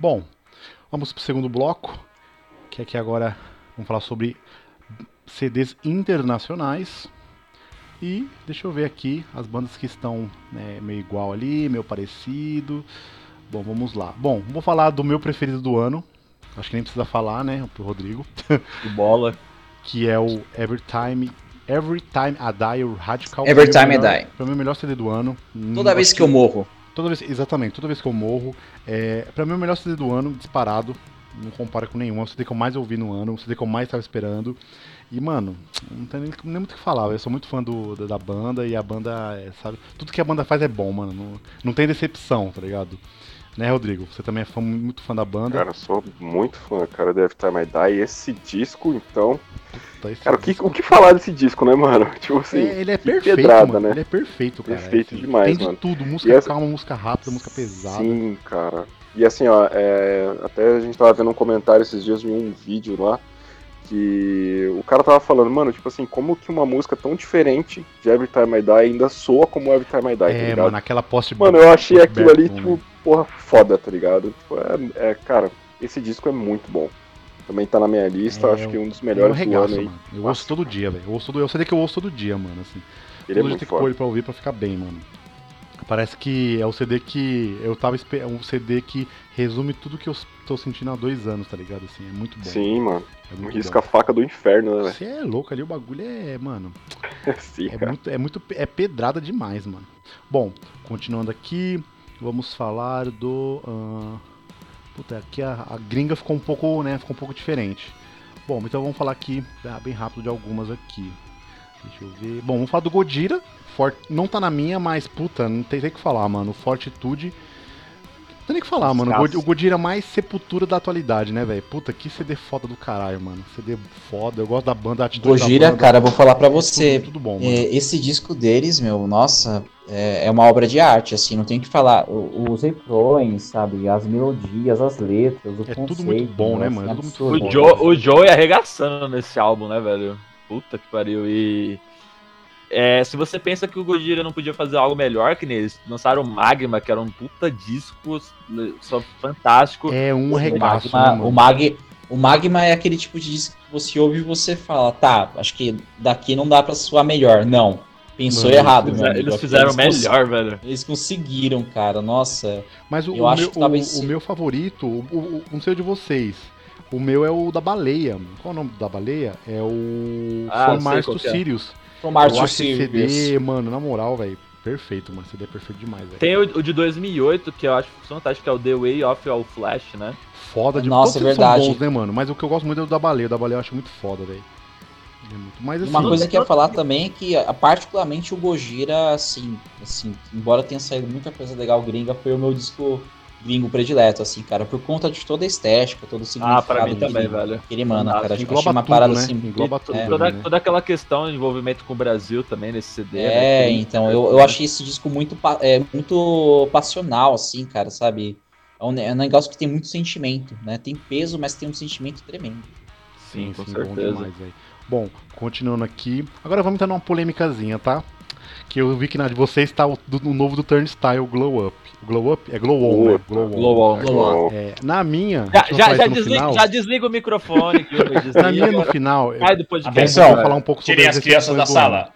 Bom, vamos pro segundo bloco, que aqui agora vamos falar sobre CDs internacionais. E deixa eu ver aqui as bandas que estão né, meio igual ali, meio parecido. Bom, vamos lá. Bom, vou falar do meu preferido do ano. Acho que nem precisa falar, né, pro Rodrigo. O bola. que é o Every Time Every Time I Die, o Radical. Every Time o melhor- I Die. Mim, o melhor CD do ano. Toda vez que eu morro. Toda vez, exatamente, toda vez que eu morro. É, pra mim, o melhor CD do ano, disparado. Não compara com nenhum. É o CD que eu mais ouvi no ano, o CD que eu mais estava esperando. E, mano, não tem nem, nem muito o que falar. Eu sou muito fã do, da, da banda e a banda, é, sabe? Tudo que a banda faz é bom, mano. Não, não tem decepção, tá ligado? Né, Rodrigo? Você também é fã, muito fã da banda. Cara, sou muito fã, cara, Every Time I Die. Esse disco, então. Tá, esse Cara, o que, disco- o que falar desse disco, né, mano? Tipo assim. É, ele é perfeito, pedrada, mano. né? Ele é perfeito, cara. Perfeito Assim, demais, Tem de mano. tudo, música essa- calma, música rápida, música pesada. Sim, cara. E assim, ó, é, até a gente tava vendo um comentário esses dias de um vídeo lá que o cara tava falando, mano, tipo assim, como que uma música tão diferente de Every Time I Die ainda soa como Every Time I Die, tá É, ligado? mano, aquela post Mano, eu achei aquilo ali, tipo, porra, foda, tá ligado? Tipo, é, é, cara, esse disco é muito bom. Também tá na minha lista, É, acho que um dos Eu melhores do regaço, ano aí. mano. Eu ouço todo dia, velho. Eu ouço todo, é o CD que eu ouço todo dia, mano, assim. Ele é todo dia muito tem que pôr ele pra ouvir pra ficar bem, mano. Parece que é o CD que eu tava é um CD que resume tudo que eu tô sentindo há dois anos, tá ligado? Assim, é muito bom. Sim, mano. é Um muito risca a faca do inferno, né, bom. Você é louco ali, o bagulho é, mano, velho? Sim, é muito, é muito, é pedrada demais, mano. Bom, continuando aqui, vamos falar do, ah, puta, aqui a, a gringa ficou um pouco, né, ficou um pouco diferente. Bom, então vamos falar aqui, ah, bem rápido de algumas aqui. Deixa eu ver. Bom, vamos falar do Godira. Fort... Não tá na minha, mas puta, não tem nem o que falar, mano. Fortitude. Não tem nem o que falar, mano. O God- O Godira é mais sepultura da atualidade, né, velho? Puta, que CD foda do caralho, mano. CD foda. Eu gosto da banda, a atitude Gojira, da banda. cara, vou falar pra É você. Tudo, tudo bom, mano. É, esse disco deles, meu, nossa, é, é uma obra de arte, assim, não tem o que falar. Os refrões, sabe, as melodias, as letras, o É conceito. tudo muito bom, né, assim, mano? É tudo muito. O Joe, o Joe arregaçando nesse álbum, né, velho? Puta que pariu. E. É, se você pensa que o Gojira não podia fazer algo melhor que neles, lançaram o Magma, que era um puta disco só fantástico. É um O regaço, Magma, né, mano? o, Mag, o Magma é aquele tipo de disco que você ouve e você fala, tá, acho que daqui não dá pra soar melhor. Não, pensou Mano, errado, Eles, amigo. eles fizeram cons- melhor, velho. Eles conseguiram, cara, nossa. Mas o, Eu o acho meu, que o, o meu favorito, o, o- não sei o de vocês. O meu é o da baleia. Qual é o nome da baleia? É o Ah, From Mars to que é. Sirius. From Mars eu to acho esse Sirius. CD, mano, na moral, velho, perfeito, mano. CD é perfeito demais, velho. Tem o, o de 2008, que eu acho fantástico, que é o The Way of All Flash, né? Foda de Nossa, todos eles verdade. são bons, né, mano? Mas o que eu gosto muito é o da baleia. O da baleia eu acho muito foda, velho. É muito- Mas assim, Uma coisa que eu ia falar também é que, a- particularmente, o Gojira, assim, assim, embora tenha saído muita coisa legal gringa, foi o meu disco gringo predileto, assim, cara, por conta de toda a estética, todo o Ah, significado pra mim que, também, velho. que ele emana, cara. Acho que achei uma parada né? assim. Engloba tudo. é. Toda, né? toda aquela questão de envolvimento com o Brasil também nesse CD. né? É, Tem- então, eu, eu achei esse disco muito, é, muito passional, assim, cara, sabe? É um, é um negócio que tem muito sentimento, né? Tem peso, mas tem um sentimento tremendo. Sim, com bom certeza. demais, velho. Bom, continuando aqui. Agora vamos entrar numa polêmicazinha, tá? Que eu vi que na de vocês tá o, do, o novo do Turnstile, Glow Up. Glow Up? É Glow On, né? Glow On. Glow On. Glow On. É, na minha, Já, já, já, desliga, final. já desliga o microfone Luiz, Na desliga. minha, no final, do podcast. eu Atenção. vou falar um pouco sobre Tirem as as crianças da ano. sala.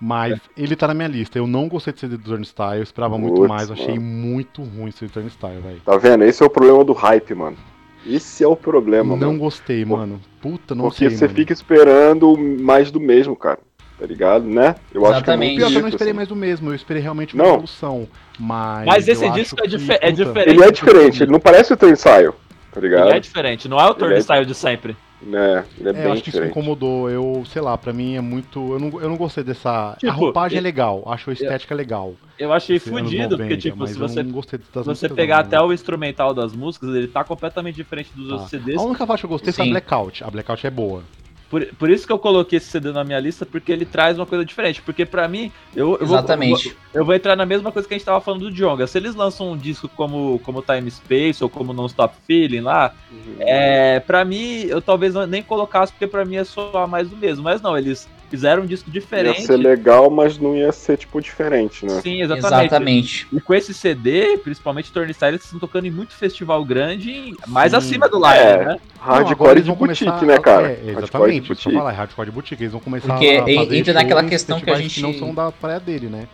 Mas ele tá na minha lista. Eu não gostei de CD do Turnstile, eu esperava muito mais. Eu achei mano. muito ruim esse Turnstile, velho. Tá vendo? Esse é o problema do hype, mano. Esse é o problema, Não mano. gostei, Pô, mano. Puta, não Porque sei, você mano. fica esperando mais do mesmo, cara. Tá ligado, né? Eu acho que é Exatamente. muito Pior que eu não esperei assim. mais do mesmo, eu esperei realmente uma Não. evolução. Mas. Mas esse eu disco é dife- é diferente. Ele é diferente, ele não parece o teu ensaio, tá ligado? Ele é diferente, não é o Ele é- turnstile de sempre. É, ele é É, eu bem acho que isso me diferente. incomodou. Eu, sei lá, pra mim é muito. Eu não, eu não gostei dessa. Tipo, a roupagem é eu- legal, acho a estética legal. Eu achei Esse fudido, porque, 90, tipo, se eu você, não gostei das se você pegar não, até mano. o instrumental das músicas, ele tá completamente diferente dos outros Tá. CDs. A única faixa que eu gostei foi a Sim. Blackout. A Blackout é boa. Por, por isso que eu coloquei esse CD na minha lista, porque ele traz uma coisa diferente. Porque pra mim, eu, eu, vou, Exatamente. eu, vou, eu vou entrar na mesma coisa que a gente tava falando do Jonga. Se eles lançam um disco como, como Time Space ou como Non Stop Feeling lá, Uhum. é, pra mim, eu talvez nem colocasse, porque pra mim é só mais do mesmo. Mas não, eles Fizeram um disco Ia diferente. ser legal, mas não ia ser, tipo, diferente, né? Sim, exatamente. Exatamente. E com esse CD, principalmente Turnstile, eles estão tocando em muito festival grande, mais Sim. acima do line, É. né? Hardcore eles de boutique, começar né, cara? É, Hardcore de exatamente, que eu boutique. falar, hardcore de boutique. Eles vão começar Porque a fazer entra naquela questão que a gente- não são da praia dele, né?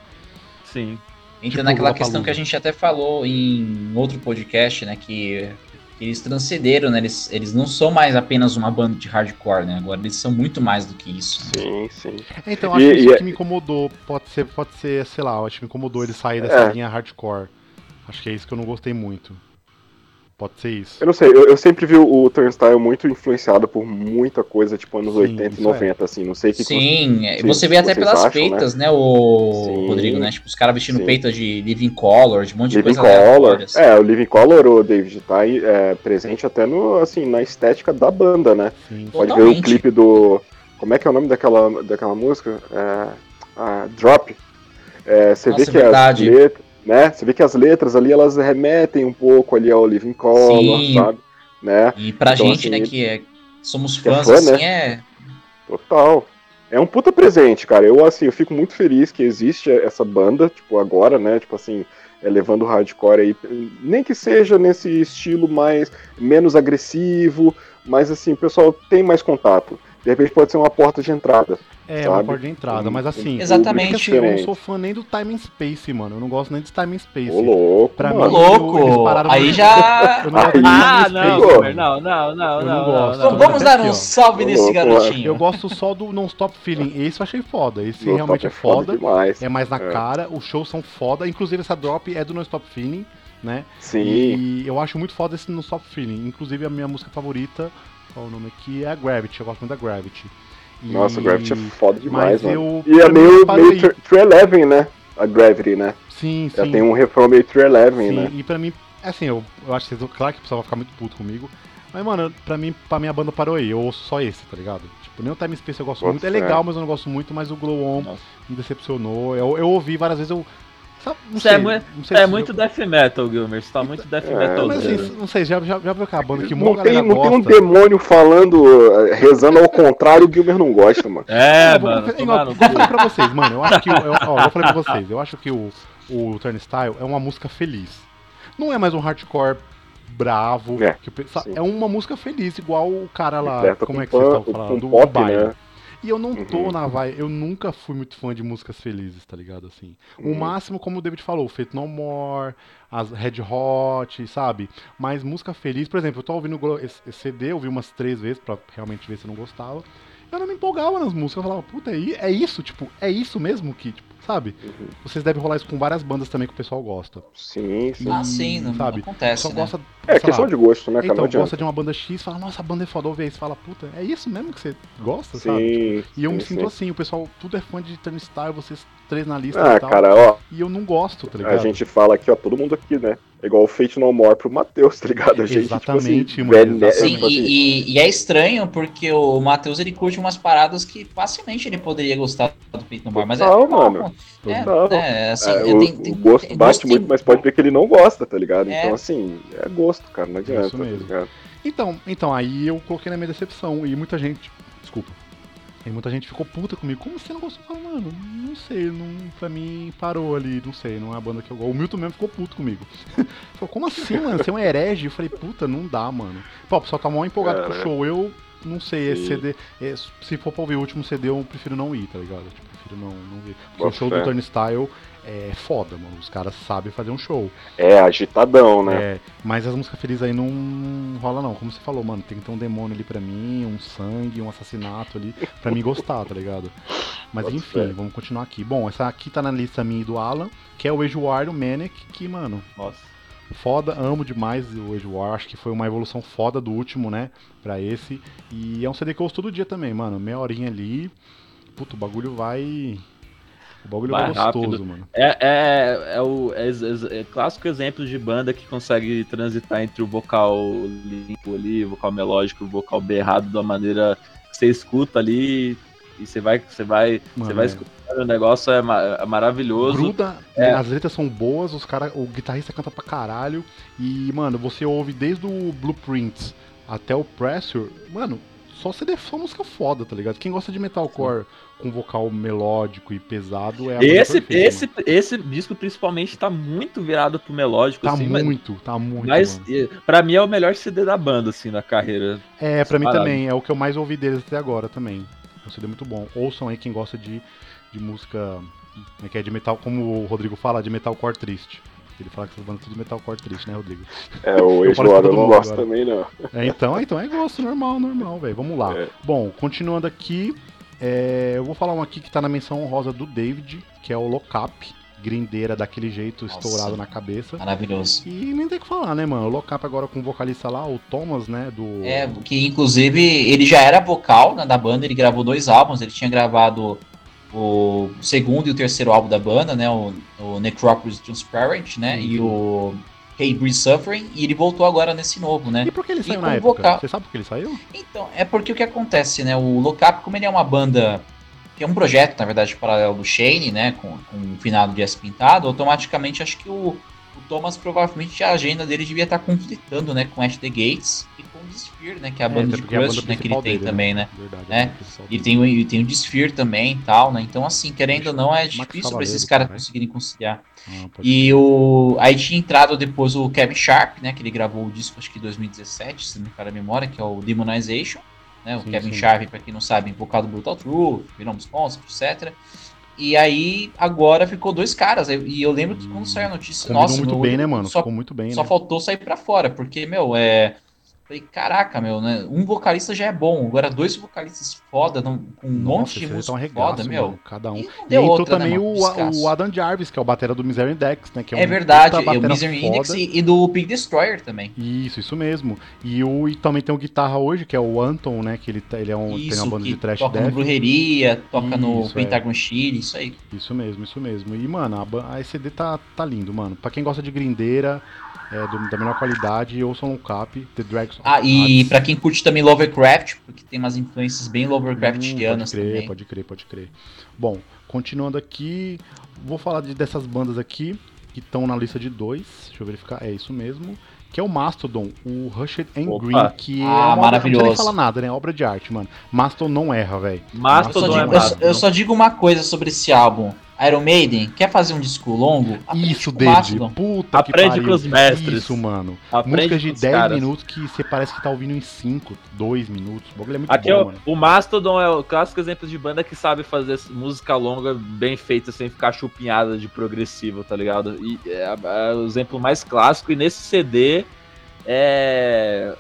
Sim. Entra Tipo, naquela questão que a gente até falou em outro podcast, né? Que, que eles transcenderam, né? Eles, eles não são mais apenas uma banda de hardcore, né? Agora eles são muito mais do que isso. Sim, sim. Então, acho E- que isso e- que me incomodou. Pode ser, pode ser, sei lá, acho que me incomodou ele sair dessa É. linha hardcore. Acho que é isso que eu não gostei muito. Pode ser isso. Eu não sei, eu, eu sempre vi o, Turnstile muito influenciado por muita coisa, tipo, anos Sim, 80 isso e 90, assim. Não sei o que que Sim, é, Sim, você vê até pelas acham, peitas, né, o Sim. Rodrigo, né? Tipo, os caras vestindo Sim. peita de Living Color, de um monte de Living coisa Color. aleatórias. É, o Living Color, o David, tá é, presente até no, assim, na estética da banda, né? Sim. Pode ver o Totalmente. clipe do. Como é que é o nome daquela, daquela música? É, a Drop. É, você Nossa, vê que verdade. as letras. Né? Você vê que as letras ali elas remetem um pouco ali ao Living Color, Sim. sabe? Né? E pra Então, gente, assim, né, que é, somos que é fãs, fã, assim, né? é... Total. É um puta presente, cara. Eu, assim, eu fico muito feliz que existe essa banda, tipo, agora, né? Tipo assim, é, levando o hardcore aí. Nem que seja nesse estilo mais, menos agressivo, mas assim, o pessoal tem mais contato. De repente pode ser uma porta de entrada. É, sabe? uma porta de entrada, Um- mas assim. Exatamente. é assim, eu não sou fã nem do Time and Space, mano. Eu não gosto nem de Time and Space. Ô, louco, Pra mim, mano. eles louco! pararam Aí já... Eu não de Ah, não, não, não, não, Eu não, não não, gosto. não. Então vamos dar um salve nesse louco, garotinho. Eu gosto só do Non-Stop Feeling. Esse eu achei foda. Esse realmente top é foda. demais. É mais na É. cara. Os shows são foda. Inclusive, essa drop é do Non-Stop Feeling, né? Sim. E eu acho muito foda esse Non-Stop Feeling. Inclusive, a minha música favorita, qual é o nome aqui? É a Gravity. Eu gosto muito da Gravity. E- Nossa, o Gravity é foda demais, Mas mano. eu. E é meio, meio True Eleven, né? A Gravity, né? Sim, Já sim. tem um refrão meio True né? e pra mim, assim, eu, eu acho que vocês, claro que o pessoal vai ficar muito puto comigo. Mas, mano, pra mim, pra minha banda parou aí. Eu ouço só esse, tá ligado? Tipo, nem o Time Space eu gosto Bota muito. É legal, mas eu não gosto muito. Mas o Glow On Nossa. me decepcionou. Eu, eu ouvi várias vezes, eu. Sabe, não Você sei. é muito- não sei É muito eu- death metal, Gilmer. Você tá muito death É, metal. Mas assim, não sei, já, já, já viu aquela banda que Não tem, não tem um demônio falando, eh, rezando ao contrário, o Gilmer não gosta, mano. É, Eu vou- mano. igual eu cu. falei pra vocês, mano. Eu acho que. o- Eu, ó, eu falei pra vocês, eu acho que o, o Turnstile é uma música feliz. Não é mais um hardcore bravo. É, que o é uma música feliz, igual o cara lá. Completa como com é que vocês estão falando? Baile. né? E eu não tô Uhum. na vibe. Eu nunca fui muito fã de músicas felizes, tá ligado? Assim. O Uhum. máximo, como o David falou, Feito No More, as Red Hot, sabe? Mas música feliz, por exemplo, eu tô ouvindo esse CD, eu ouvi umas três vezes pra realmente ver se eu não gostava. Eu não me empolgava nas músicas, eu falava, puta, é é isso, tipo, é isso mesmo que, tipo, sabe? Uhum. Vocês devem rolar isso com várias bandas também que o pessoal gosta. Sim, sim. Ah, sim, não, sabe? não acontece, Só né? gosta. É questão lá, de gosto, né, não Então, gosta de uma banda X, fala, nossa, a banda é foda, ouve aí, você fala, puta, é isso mesmo que você gosta, sabe? Sim. E eu me sim, sinto sim. assim, o pessoal, tudo é fã de Turnstile, vocês três na lista Ah, e tal. cara, ó, E eu não gosto, tá ligado? a gente fala aqui, ó, todo mundo aqui, né? É igual o Fate No More pro Matheus, tá ligado? A gente, Exatamente, tipo assim, mano, velho, Sim, tipo assim, e, e- e é estranho porque o Matheus ele curte umas paradas que facilmente ele poderia gostar do Peito no Bar, mas é Total, normal, mano. É, Total. é, assim, é, eu o, tem- o gosto tem- bate tem- muito, mas pode ver que ele não gosta, tá ligado? É. Então, assim, é gosto, cara, não adianta, Isso tá mesmo. ligado? Então, então, aí eu coloquei na minha decepção. E muita gente. Desculpa. E muita gente ficou puta comigo. Como você não gostou? Eu falei, mano, não sei, não, pra mim parou ali, não sei, não é a banda que eu gosto. O Milton mesmo ficou puto comigo. Falou, como assim, mano? Você é um herege? Eu falei, puta, não dá, mano. Pô, o pessoal tá mó empolgado com o Cara. show. Eu não sei, esse. CD. é, se for pra ouvir o último CD, eu prefiro não ir, tá ligado? Tipo, prefiro não, não ver. Porque o Bota show fé. do Turnstile é foda, mano. Os caras sabem fazer um show. É agitadão, né? É, mas as músicas felizes aí não rola não. Como você falou, mano, tem que ter um demônio ali pra mim, um sangue, um assassinato ali, pra mim gostar, tá ligado? Mas Bota enfim, fé. vamos continuar aqui. Bom, essa aqui tá na lista minha e do Alan, que é o Age War do Manic, que, mano, Nossa. foda, amo demais o Age War, acho que foi uma evolução foda do último, né, pra esse. E é um CD que eu ouço todo dia também, mano, meia horinha ali, puto, o bagulho vai... O bagulho vai, Vai gostoso, rápido. mano. É, é, é o é, é- é clássico exemplo de banda que consegue transitar entre o vocal limpo ali, o vocal melódico o vocal berrado uma maneira que você escuta ali e você vai, você vai, Mano, você vai é. escutando, o negócio é, ma- é maravilhoso. Gruda, É. as letras são boas, os cara, o guitarrista canta pra caralho. E, mano, você ouve desde o Blueprints até o Pressure, mano, só CD, só música foda, tá ligado? Quem gosta de metalcore com vocal melódico e pesado é Esse, perfeita, esse, esse disco principalmente tá muito virado pro melódico, Tá assim, mas- muito, tá muito. mas, eh, pra mim é o melhor CD da banda, assim, na carreira. É, pra mim também, é o que eu mais ouvi deles até agora também. É um CD muito bom. Ouçam aí quem gosta de, de música, né, que é de metal, como o Rodrigo fala, de metalcore triste. Ele fala que essas bandas são tudo metalcore triste, né, Rodrigo? É, o eu todo não gosto agora. também, não. É, então, então é gosto normal, normal, velho. Vamos lá. É. Bom, continuando aqui, é, eu vou falar um aqui que tá na menção honrosa do David, que é o Locap, grindeira daquele jeito Nossa. estourado na cabeça. Maravilhoso. E nem tem o que falar, né, mano? O Locap agora com o vocalista lá, o Thomas, né, do... É, que inclusive ele já era vocal né, da banda, ele gravou dois álbuns, ele tinha gravado o segundo e o terceiro álbum da banda, né? O, o Necropolis Transparent, né? E o Hey Breeze Suffering, e ele voltou agora nesse novo, né? E por que ele saiu E na com época? vocal. Você sabe por que ele saiu? Então, é porque o que acontece, né? O Locap, como ele é uma banda. que é um projeto, na verdade, paralelo do Shane, né? Com, com o finado de S Pintado, automaticamente acho que o, o Thomas provavelmente a agenda dele devia estar conflitando, né? Com At the Gates e com o Sphere, né? Que é a banda de porque é a Crust, banda né? Que ele tem dele, né? também, né? Verdade. É, banda principal E tem, o- e tem o Sphere também e tal, né? Então, assim, querendo ou não, é difícil pra esses caras conseguirem conciliar. Ah, E o. Aí tinha entrado depois o Kevin Sharp, né? Que ele gravou o disco, acho que em 2017, se não me falha a memória, que é o Demonization. Né, o Sim, Kevin sim. Sharp, pra quem não sabe, vocal do Brutal Truth, Venom Sponsor, etc. E aí, agora ficou dois caras. E eu lembro que quando saiu a notícia, Combinou nossa, muito meu bem, né, mano? Só, Ficou muito bem, só né? faltou sair pra fora, porque, meu, é. Falei, caraca, meu, né? Um vocalista já é bom, agora dois vocalistas foda, não- com um monte de aí tá música um regaço, foda, meu. mano, cada um. E E entrou outra, né, também mano? o, o Adam Jarvis, que é o batera do Misery Index, né? Que é, É um verdade, o Misery Index e, e do Big Destroyer também. Isso, isso mesmo. E, o, e também tem o guitarra hoje, que é o Anton, né? Que ele, ele é um, tem uma Isso, banda de trash toca no death. Brujeria, toca no Isso, é. Pentagon Chile, isso aí. Isso mesmo, isso mesmo. E, mano, a, a ECD tá, tá lindo, mano. Pra quem gosta de grindeira, é, do- da melhor qualidade, ouçam o Cap, The Drags of Ah, e Hades. pra quem curte também Lovecraft, porque tem umas influências bem Hum, Lovecraftianas pode crer, também. Pode crer, pode crer. Bom, continuando aqui, vou falar de- dessas bandas aqui que estão na lista de dois. Deixa eu verificar. É isso mesmo. Que é o Mastodon, o Rushed and Opa. Green, que é Ah, uma obra, não maravilhoso. precisa nem falar nada, né? Obra de arte, mano. Mastodon não erra, velho. Só, Mastodon é digo, eu, eu só digo uma coisa sobre esse álbum. Iron Maiden, quer fazer um disco longo? Isso, David. Puta Aprende que pariu. com os mestres. Isso, mano. Aprende Músicas de com os 10 caras. minutos que você parece que tá ouvindo em 5, 2 minutos. O bagulho é muito Aqui bom, ó, mano. o Mastodon é o clássico exemplo de banda que sabe fazer música longa bem feita sem ficar chupinhada de progressivo, tá ligado? E é, é o exemplo mais clássico. E nesse CD é.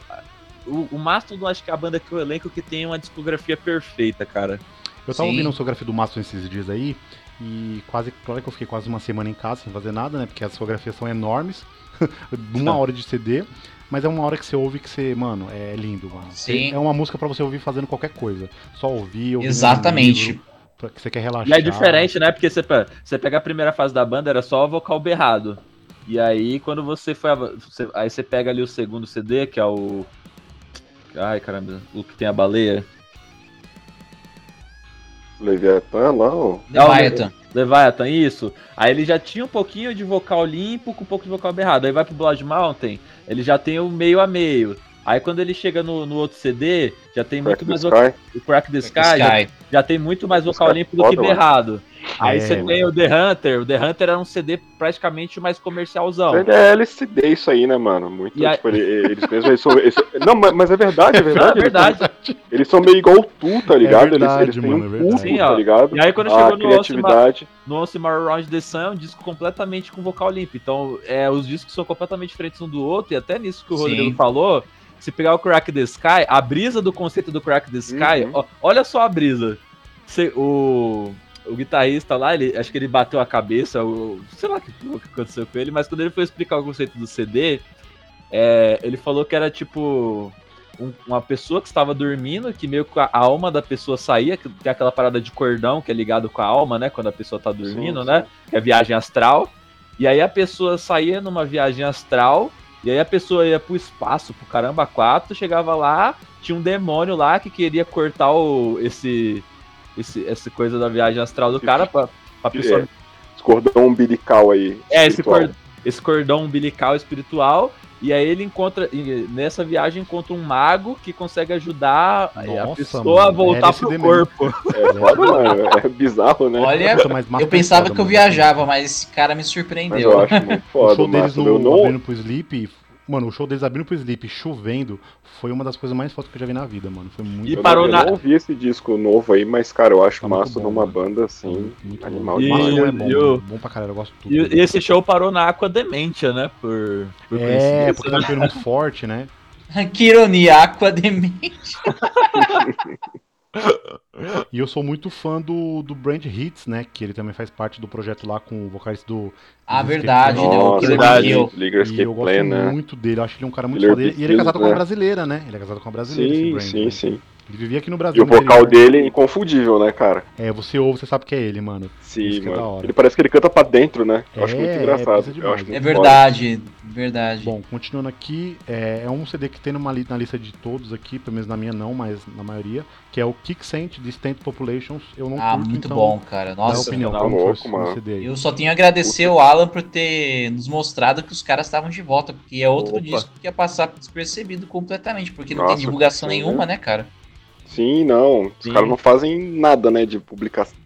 O, o Mastodon acho que é a banda que eu elenco que tem uma discografia perfeita, cara. Eu tava Sim. ouvindo a discografia do Mastodon esses dias aí. E quase, claro que eu fiquei quase uma semana em casa sem fazer nada, né? Porque as discografias são enormes. uma hora de CD. Mas é uma hora que você ouve que você, mano, é lindo, mano. Sim. É uma música pra você ouvir fazendo qualquer coisa. Só ouvir, ouvir. Exatamente. Pra que você quer relaxar. E é diferente, né? Porque você, você pega a primeira fase da banda, era só o vocal berrado. E aí, quando você foi. você- aí você pega ali o segundo CD, que é o. Ai, caramba, o que tem a baleia. Leviathan lá, ó. Leviathan. Leviathan, isso. Aí ele já tinha um pouquinho de vocal limpo com um pouco de vocal berrado. Aí vai pro Blood Mountain, ele já tem o meio a meio. Aí quando ele chega no, no outro CD, já tem Crack muito mais vocal. O Crack the Sky, já, Sky. já tem muito mais vocal Sky limpo do que berrado. Aí É, você mano. tem o The Hunter. O The Hunter era um CD praticamente mais comercialzão. Ele é LCD isso aí, né, mano? Muito, E tipo, ele- eles mesmos, eles são... eles- não, mas é verdade, é verdade. é verdade. Eles são meio igual o Tu, tá ligado? eles, verdade, eles têm mano, é um verdade. pulso, Sim, tá ó. ligado? E aí quando a chegou no criatividade. No Once More Around the Sun é um disco completamente com vocal limpo. Então, é, os discos são completamente diferentes um do outro. E até nisso que o Sim. Rodrigo falou, se pegar o Crack the Sky, a brisa do conceito do Crack the Sky, Uhum. ó, olha só a brisa. O, o guitarrista lá, ele, acho que ele bateu a cabeça, o, sei lá o que, o que aconteceu com ele, mas quando ele foi explicar o conceito do CD, é, ele falou que era tipo um- uma pessoa que estava dormindo, que meio que a alma da pessoa saía, que tem aquela parada de cordão que é ligado com a alma, né? Quando a pessoa tá dormindo, Sim, né? Que é viagem astral. E aí a pessoa saía numa viagem astral, e aí a pessoa ia pro espaço, pro caramba quatro, chegava lá, tinha um demônio lá que queria cortar o, esse, esse essa coisa da viagem astral do cara pra, pra pessoa É, esse cordão umbilical aí. é, esse, espiritual. cor- esse cordão umbilical espiritual. E aí ele encontra, nessa viagem encontra um mago que consegue ajudar a Nossa, pessoa a mano, voltar LSD pro mesmo. corpo. É mano. É bizarro, né? Olha, mas eu pensava foda, que eu viajava, mas esse cara me Mas surpreendeu. eu acho muito O foda, show deles no, Eu não, abrindo pro Sleep, mano, o show deles abrindo pro Sleep chovendo foi uma das coisas mais fodas que eu já vi na vida, mano. Foi muito E eu parou não, na- eu não ouvi esse disco novo aí, mas, cara, eu acho Tá massa bom, numa mano. banda assim. muito, animal bom. E- é bom, mano. bom pra caralho, eu gosto tudo. E, e esse show parou na Aqua Dementia, né? Por, por É, porque né? tá chovendo muito forte, né? que ironia, Aqua Demente. E eu sou muito fã do, do Brand Hits, né? Que ele também faz parte do projeto lá com o vocalista do. Ah, verdade, né? O verdade. E eu gosto Plan, né? muito dele, eu acho ele um cara muito foda. E ele é casado com uma né? brasileira, né? Ele é casado com uma brasileira, esse Sim, Brand, sim, né? sim. Ele vivia aqui no E Brasil. o mas ele- vocal dele é inconfundível, né, cara? É, você ouve, você sabe que é ele, mano. Sim, Isso que é da mano. hora. Ele parece que ele canta pra dentro, né? Eu acho É, muito é, engraçado. eu acho demais. muito É foda. verdade, verdade. Bom, continuando aqui, é, é um CD que tem numa li- na lista de todos aqui, pelo menos na minha não, mas na maioria, que é o Kick Sent de Stent Populations. Eu não ah, curto, muito então, bom, cara. Nossa, opinião, tá louco, mano. Eu só tenho a agradecer o Alan por ter nos mostrado que os caras estavam de volta, porque é outro Opa. disco que ia passar despercebido completamente, porque não Nossa, tem divulgação nenhuma, né? né, cara? Sim, não. Sim. Os caras não fazem nada, né, de publicação.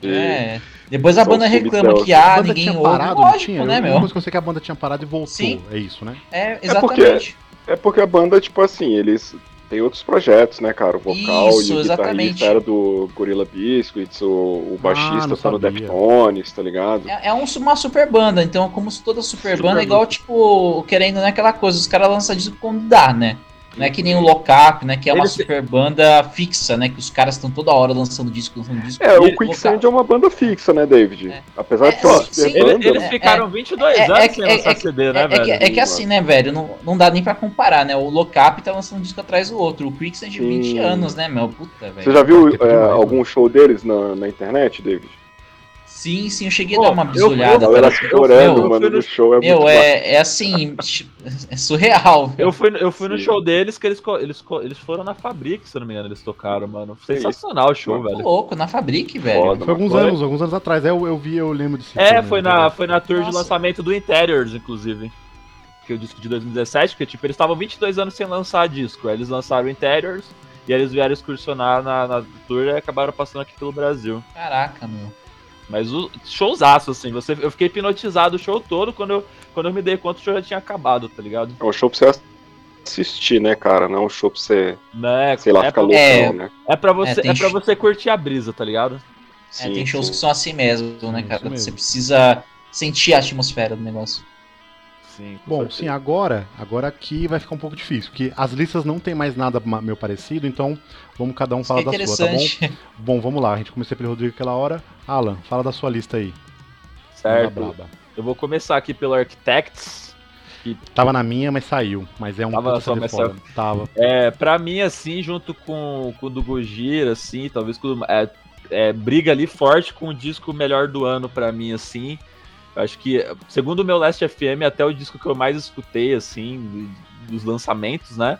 De... É. Depois a São banda reclama que, a ah, banda ninguém tinha ouve. parado, não Lógico, tinha? né, Uma meu? coisa que eu sei que a banda tinha parado e voltou. Sim. É isso, né? É, porque- exatamente. É porque a banda, tipo assim, eles têm outros projetos, né, cara? O vocal Isso, e o exatamente. guitarrista era do Gorilla Biscuits, o, o baixista Ah, tá no. Deftones, tá ligado? É, é um- uma super banda, então, como se toda super banda, Super é igual, banda. tipo, querendo, né, aquela coisa, os caras lançam disco quando dá, né? Não é que nem o Lockup, né, que é uma Eles- super banda fixa, né, que os caras estão toda hora lançando disco, lançando disco. É, o Quicksand é uma banda fixa, né, David? É. Apesar de É, ser uma sim, super sim. banda, Eles, eles É, ficaram 22 é, anos é, sem é, lançar é, CD, né, É, é que, velho? é que assim, né, velho, não, não dá nem pra comparar, né? O Lockup tá lançando um disco atrás do outro, o Quicksand de 20 Sim. anos, né, meu? Puta, velho. Você já viu é, algum show deles na, na internet, David? Sim, sim, eu cheguei Pô, a dar uma eu- A bisolhada. galera cara. chorando, meu, mano, fui no show é Meu, é, é assim, é surreal. Eu fui, eu fui no show deles que eles, eles, eles foram na Fabric, se eu não me engano, eles tocaram, mano. Sensacional o show, velho. louco, na Fabric, velho. Foda. Foi alguns Foi? anos, alguns anos atrás. É, eu, eu vi, eu lembro desse É, filme, foi na, cara? foi na tour de Nossa. lançamento do Interiors, inclusive. Que é o disco de 2017, porque tipo, eles estavam 22 anos sem lançar disco. Aí eles lançaram o Interiors e aí eles vieram excursionar na, na tour e acabaram passando aqui pelo Brasil. Caraca, meu. Mas o showzaço, assim, você, eu fiquei hipnotizado o show todo quando eu, quando eu me dei conta o show já tinha acabado, tá ligado? É um show pra você assistir, né, cara? Não é um show pra você, Né? sei lá, é, ficar pra, loucão, É. né? é pra você, É, é pra você curtir a brisa, tá ligado? É, Sim, tem shows sim. que são assim mesmo, né, cara? mesmo. Você precisa sentir a atmosfera do negócio. Sim. Bom, certeza. sim, agora, agora aqui vai ficar um pouco difícil, porque as listas não tem mais nada meu parecido, então vamos cada um falar que é da sua, tá bom? Bom, vamos lá, a gente começou pelo Rodrigo aquela hora. Alan, fala da sua lista aí. Certo. Eu vou começar aqui pelo Architects. Tava na minha, mas saiu. Mas é um Tava CD mas foda. Tava. É, pra mim, assim, junto com, com o do Gojira, assim, talvez com, é, é, briga ali forte com o disco melhor do ano pra mim, assim. Acho que, segundo o meu Last FM, até o disco que eu mais escutei, assim, do- dos lançamentos, né?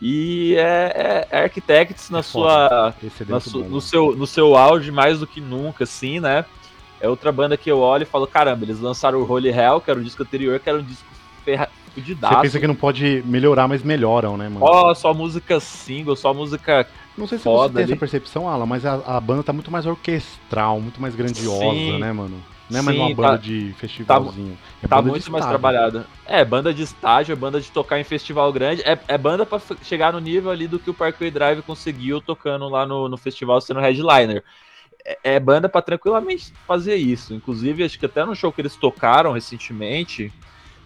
E é, é Architects na É sua, é na su- no, mano. seu, no seu auge mais do que nunca, assim, né? É outra banda que eu olho e falo, caramba, eles lançaram o Holy Hell, que era o disco anterior, que era um disco ferra... Você fudidaço. pensa que não pode melhorar, mas melhoram, né, mano? Ó, só música single, só música não sei se você tem ali. essa percepção, Alan, mas a, a banda tá muito mais orquestral, muito mais grandiosa, Sim. né, mano? Não é mais Sim, uma banda tá- de festivalzinho. é tá banda de muito mais trabalhada. É, banda de estágio, é banda de tocar em festival grande, é, é banda pra f- chegar no nível ali do que o Parkway Drive conseguiu tocando lá no, no festival sendo headliner. É, é banda pra tranquilamente fazer isso. Inclusive, acho que até no show que eles tocaram recentemente,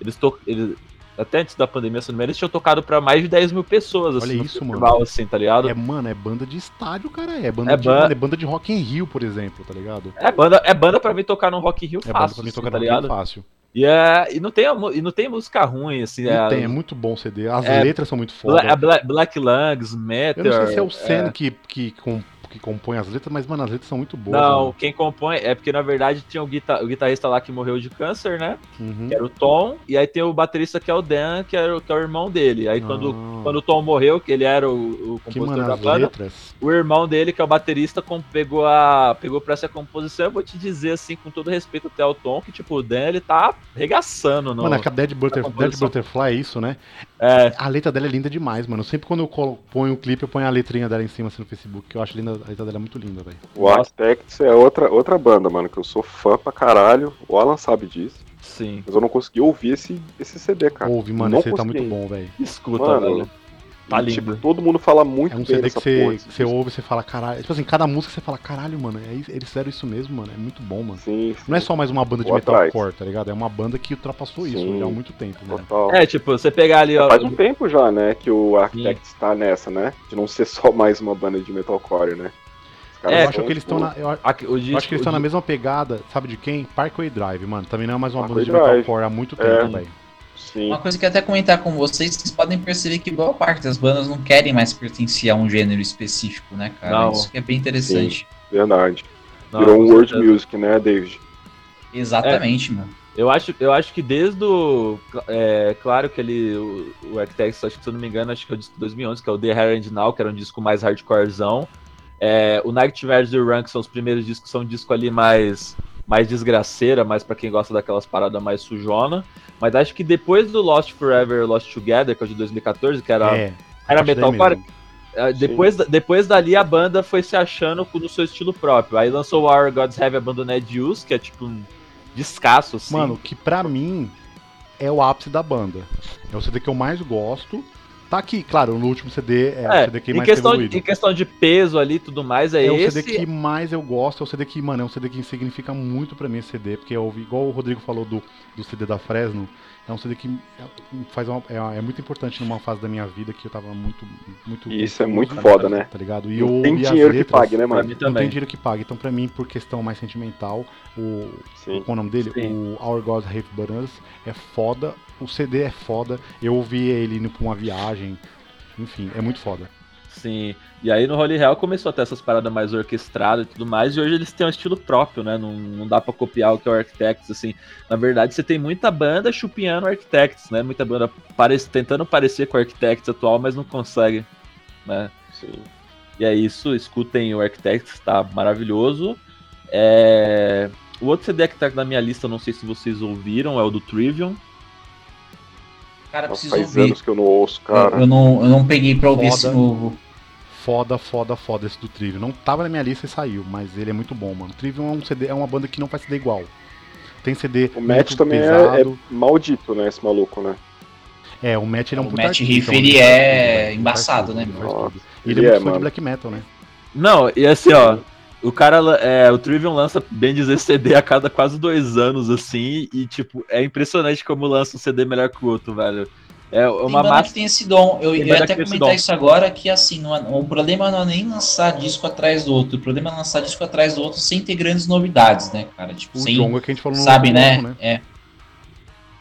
eles, to eles até antes da pandemia, se não me engano, eles tinham tocado pra mais de 10 mil pessoas assim, Olha isso, festival, assim, tá ligado? É, mano, é banda de estádio, cara. É banda, É de, ban- mano, é banda de Rock in Rio, por exemplo, tá ligado? É banda, é banda pra mim tocar no Rock in Rio É banda pra mim assim, tocar tá no Rock in Rio ligado? fácil. E, é, e, não tem, e não tem música ruim, assim. E é, tem, é muito bom o CD. As É, letras são muito foda. Bla- a Bla- Black Lungs, Meteor. Eu não sei se é o Sen é. que, que, com- que compõe as letras, mas, mano, as letras são muito boas. Não, mano. quem compõe é porque na verdade tinha o, o guitarrista lá que morreu de câncer, né? Uhum. Que era o Tom, e aí tem o baterista que é o Dan, que, era, que é o irmão dele. Aí quando, Ah. quando o Tom morreu, que ele era o, o Que, compositor mano, da banda, letras. o irmão dele, que é o baterista, com- pegou, a, pegou pra essa composição. Eu vou te dizer, assim, com todo respeito até ao Tom, que tipo, o Dan ele tá regaçando. No, Mano, a Dead, Butter, Dead composição. Butterfly é isso, né? é, A letra dela é linda demais, mano. Sempre quando eu colo- ponho o clipe, eu ponho a letrinha dela em cima assim, no Facebook, que eu acho linda, a letra dela é muito linda, velho. O. Architects é outra, outra banda, mano, que eu sou fã pra caralho. O Alan sabe disso. sim. Mas eu não consegui ouvir esse, esse CD, cara. Ouve, mano, não esse aí tá consegui. muito bom, velho. Escuta, Mano, velho. Tá E, tipo, lindo. todo mundo fala muito É um bem CD que você, porra. que você ouve e você fala, caralho. Tipo assim, cada música você fala, caralho, mano, é isso- eles fizeram isso mesmo, mano. É muito bom, mano. Sim, sim. Não é só mais uma banda de metalcore, tá ligado? É uma banda que ultrapassou isso Sim. já há muito tempo. Total. É, tipo, você pegar ali, ó. Faz um tempo já, né, que o Architects tá nessa, né? De não ser só mais uma banda de metalcore, né? Os caras É, eu acho que eles tipo, estão na. Eu, eu acho que eles estão na mesma pegada, sabe de quem? Parkway Drive, mano. Também não é mais uma Parkway banda de Drive. metalcore há muito É. tempo, velho. Sim. Uma coisa que eu até comentar com vocês, vocês podem perceber que boa parte das bandas não querem mais pertencer a um gênero específico, né, cara? Não. Isso que é bem interessante. Verdade. Não, Virou um world music, né, David? Exatamente, mano. Eu acho, eu acho que desde o. É, claro que ele. O, o Architects, acho que se eu não me engano, acho que é o disco de 2011, que é o The Hair and Now, que era um disco mais hardcorezão. É, o Nightmares The Run, que são os primeiros discos, são um disco ali mais. Mais desgraceira, mais pra quem gosta daquelas paradas mais sujona. Mas acho que depois do Lost Forever, Lost Together, que é o de 2014, que era, É. era mesmo. É, Depois, depois dali a banda foi se achando com- no seu estilo próprio. Aí lançou o Our Gods Have Abandoned Use, que é tipo um descasso, assim. Mano, que pra mim é o ápice da banda. É o CD que eu mais gosto. Tá aqui, claro, no último CD é, o é, CD que em, mais questão, em questão de peso ali e tudo mais, é, É o esse. CD que mais eu gosto, é o CD que, mano, é um CD que significa muito pra mim esse CD, porque eu ouvi, igual o Rodrigo falou do, do CD da Fresno, é um CD que é, faz uma- é, é muito importante numa fase da minha vida que eu tava muito. muito isso é muito tá foda, né? Tá ligado? E Não eu tem dinheiro que letras, pague, né, mano? Não tem dinheiro que pague. Então, pra mim, por questão mais sentimental, o, Sim. qual é o nome dele? Sim. O Our God Hate But Us é foda. O CD é foda. Eu ouvi ele indo pra uma viagem. Enfim, é muito foda. Sim. E aí no Holy Hell começou a ter essas paradas mais orquestradas e tudo mais, e hoje eles têm um estilo próprio, né? Não, não dá pra copiar o que é o Architects, assim. Na verdade, você tem muita banda chupinhando o Architects, né? Muita banda parece, tentando parecer com o Architects atual, mas não consegue, né? Sim. E é isso, escutem o Architects, tá maravilhoso. É, O outro CD que tá na minha lista, não sei se vocês ouviram, é o do Trivium. Cara, Nossa, preciso faz ouvir. anos que eu não ouço, cara. Eu, eu não, eu não peguei pra ouvir Foda. esse novo. Foda, foda, foda esse do Trivium. Não tava na minha lista e saiu, mas ele é muito bom, mano. Trivium é um CD, é uma banda que não faz CD igual. Tem CD O Matt muito também é, pesado. é maldito, né, esse maluco, né? É, o Matt ele é um O puta Matt Riff, ele é embaçado, né, Ele, ele é muito é, fã de black metal, né? Não, e assim, ó, o cara, é, o Trivium lança, bem dizer, CD a cada quase dois anos, assim, e, tipo, é impressionante como lança um CD melhor que o outro, velho. É Tem uma banda massa. que tem esse dom. Eu, Tem eu ia até tem comentar dom. isso agora, que assim, não é- o problema não é nem lançar disco atrás do outro. O problema é lançar disco atrás do outro sem ter grandes novidades, né, cara? Tipo, O sem, Jonga que a gente falou no sabe, né? bloco, É.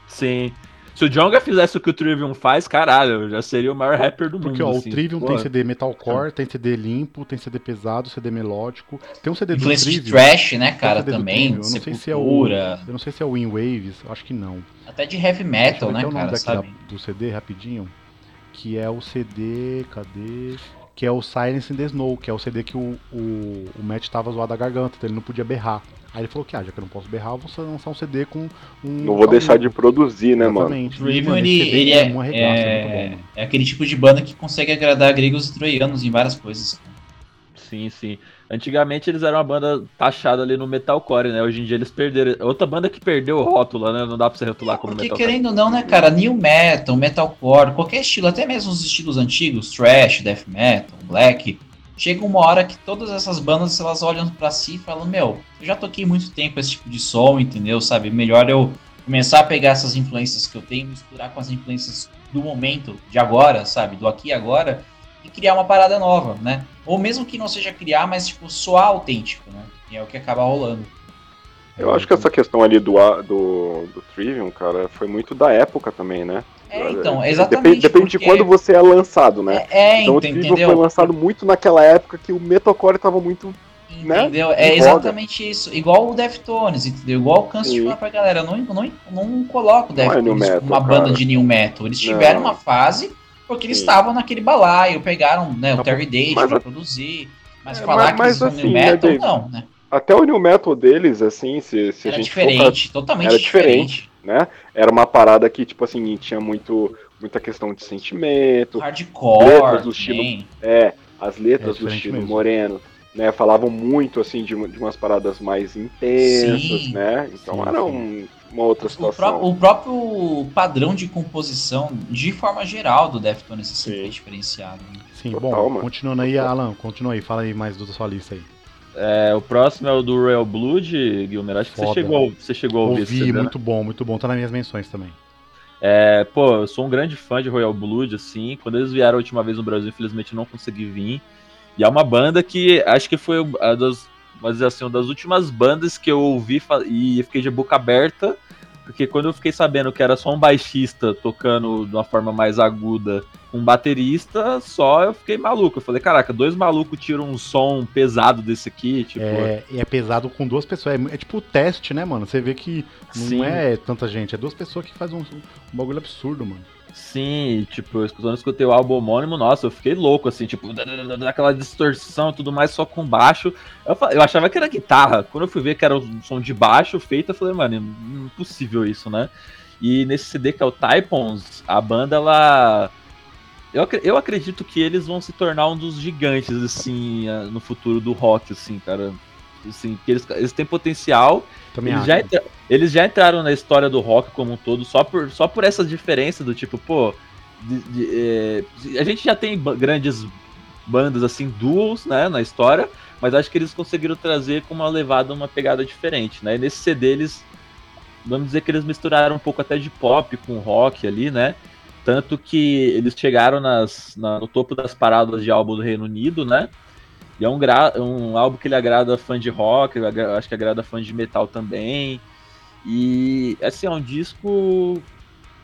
Sim. Se o Jonga fizesse o que o Trivium faz, caralho, já seria o maior rapper do Porque mundo. ó, assim. o Trivium Pô, tem CD metalcore, tem CD limpo, tem CD pesado, CD melódico. Tem um CD do Influência de Trivium. trash, né, cara, também. Trivium, eu não sei se é o- Eu não sei se é o In Waves, acho que não. até de heavy metal, né, até o nome cara, daqui sabe? da- do CD rapidinho. Que é o CD. Cadê? Que é o Silence in the Snow, que é o CD que o, o, o Matt tava zoado da garganta, então ele não podia berrar. Aí ele falou que, ah, já que eu não posso berrar, eu vou lançar um CD com um. Não vou deixar de produzir, né, mano? Exatamente. Mano, ele, esse CD ele é, um arregaço, é muito bom, é, é aquele tipo de banda que consegue agradar gregos e troianos em várias coisas. Sim, sim. Antigamente eles eram uma banda taxada ali no metalcore, né? Hoje em dia eles perderam. Outra banda que perdeu o rótulo, né? Não dá pra você rotular como Porque metalcore. querendo ou não, né, cara, new metal, metalcore, qualquer estilo, até mesmo os estilos antigos, thrash, death metal, black, chega uma hora que todas essas bandas elas olham pra si e falam, meu, eu já toquei muito tempo esse tipo de som, entendeu? Sabe, melhor eu começar a pegar essas influências que eu tenho, misturar com as influências do momento, de agora, sabe, do aqui e agora, e criar uma parada nova, né? Ou mesmo que não seja criar, mas tipo soar autêntico, né? E é o que acaba rolando. Eu acho que essa questão ali do, do, do Trivium, cara, foi muito da época também, né? É, então, Depende- exatamente. Depende, de porque- quando você é lançado, né? É, é então o ent- Trivium entendeu? foi lançado muito naquela época que o metalcore tava muito. né, Entendeu? em É exatamente isso. Igual o Deftones, entendeu? Igual eu canso de falar pra galera. Não, não, não coloco o é Deftones como uma banda cara. de new metal. Eles tiveram Não. uma fase porque eles estavam naquele balaio, pegaram né, o Tá Terry Date pra a- produzir. Mas É, falar mas- que mas eles são assim, new né, metal, David? não, né? Até o new metal deles, assim, se, se a Era gente for pra- diferente, totalmente Era diferente. diferente. Né? Era uma parada que, tipo assim, tinha muito, muita questão de sentimento. Hardcore, letras do também. É, as letras É do Chino mesmo. Moreno, né? Falavam muito, assim, de, de umas paradas mais intensas, Sim. né? Então Sim, era sim. um- uma outra O, situação. pró- o próprio padrão de composição, de forma geral, do Deftones é diferenciado. né? Sim, Total, bom, mano. continuando aí. Alan, continua aí, fala aí mais da sua lista aí. É, o próximo é o do Royal Blood, Guilherme. Acho que você Foda. chegou, você chegou a ouvir Ouvi, CD, né? muito bom, muito bom, tá nas minhas menções também. É, pô, eu sou um grande fã de Royal Blood, assim. Quando eles vieram a última vez no Brasil, infelizmente não consegui vir. E é uma banda que acho que foi a das, assim, uma das últimas bandas que eu ouvi e fiquei de boca aberta. Porque quando eu fiquei sabendo que era só um baixista tocando de uma forma mais aguda um baterista, só eu fiquei maluco. Eu falei, caraca, dois malucos tiram um som pesado desse aqui, tipo. É, e é pesado com duas pessoas. É, é tipo o teste, né, mano? Você vê que não Sim. é tanta gente, é duas pessoas que fazem um, um bagulho absurdo, mano. Sim, tipo, quando eu escutei o álbum homônimo, nossa, eu fiquei louco, assim, tipo, daquela distorção e tudo mais, só com baixo. Eu, eu achava que era guitarra. Quando eu fui ver que era um som de baixo feito, eu falei, mano, impossível isso, né? E nesse CD que é o Typons, a banda, ela. Eu, eu acredito que eles vão se tornar um dos gigantes, assim, no futuro do rock, assim, cara. Assim, que eles, eles têm potencial Também eles acho. já, entra- eles já entraram na história do rock como um todo, só por, só por essa diferença do tipo, pô. de- de, é, a gente já tem grandes bandas assim, duos, né, na história, mas acho que eles conseguiram trazer com uma levada, uma pegada diferente, né? E nesse CD eles. Vamos dizer que eles misturaram um pouco até de pop com rock ali, né? Tanto que eles chegaram nas, na- no topo das paradas de álbum do Reino Unido, né? E é um, gra- um álbum que ele agrada fã de rock, acho que agrada fã de metal também. E assim, é um disco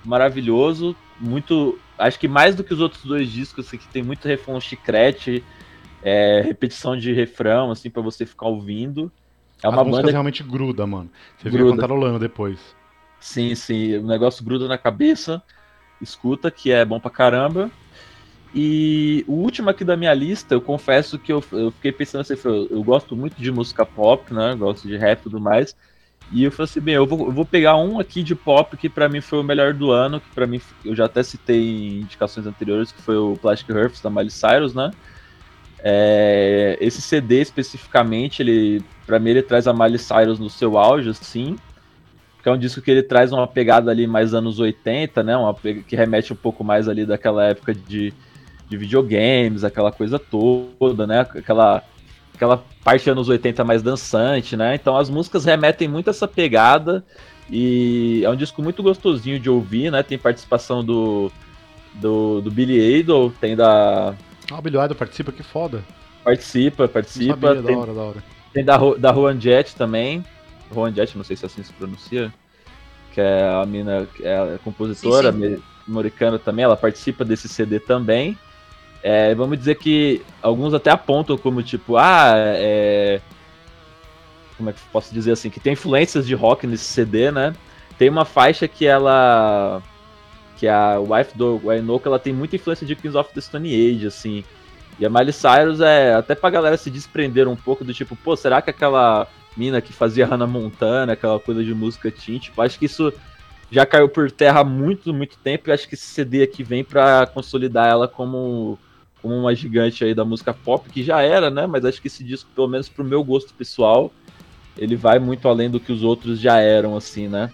maravilhoso, muito. Acho que mais do que os outros dois discos, assim, que tem muito refrão chiclete, é, repetição de refrão, assim, para você ficar ouvindo. É As uma músicas banda. realmente gruda, mano. Você fica Gruda. cantarolando depois. Sim, sim, o negócio gruda na cabeça, escuta, que é bom pra caramba. E o último aqui da minha lista, eu confesso que eu, eu fiquei pensando assim, eu, eu gosto muito de música pop, né? Gosto de rap e tudo mais. E eu falei assim, bem, eu vou, eu vou pegar um aqui de pop que pra mim foi o melhor do ano, que pra mim eu já até citei em indicações anteriores, que foi o Plastic Hearts da Miley Cyrus, né? É, esse CD especificamente, ele para mim ele traz a Miley Cyrus no seu auge, assim, que é um disco que ele traz uma pegada ali mais anos 80, né? Uma que remete um pouco mais ali daquela época de, de videogames, aquela coisa toda, né? Aquela aquela parte anos 80 mais dançante, né? Então as músicas remetem muito a essa pegada e é um disco muito gostosinho de ouvir, né? Tem participação do do, do Billy Idol, tem da Ah, o Billy Idol participa, que foda. participa, participa, sabia, tem, da hora, da hora. tem da, da Juan Jett também. Juan Jett, não sei se assim se pronuncia. Que é a mina, é a compositora Sim, sim. ame- americana também. Ela participa desse CD também. É, vamos dizer que alguns até apontam como tipo, ah, é. Como é que posso dizer assim? Que tem influências de rock nesse CD, né? Tem uma faixa que ela. Que a Wife do Winoka, ela tem muita influência de Kings of the Stone Age, assim. E a Miley Cyrus é até pra galera se desprender um pouco do tipo, pô, será que aquela mina que fazia Hannah Montana, aquela coisa de música teen, tipo, acho que isso já caiu por terra há muito, muito tempo e acho que esse CD aqui vem pra consolidar ela como, como uma gigante aí da música pop, que já era, né? Mas acho que esse disco, pelo menos pro meu gosto pessoal, ele vai muito além do que os outros já eram, assim, né?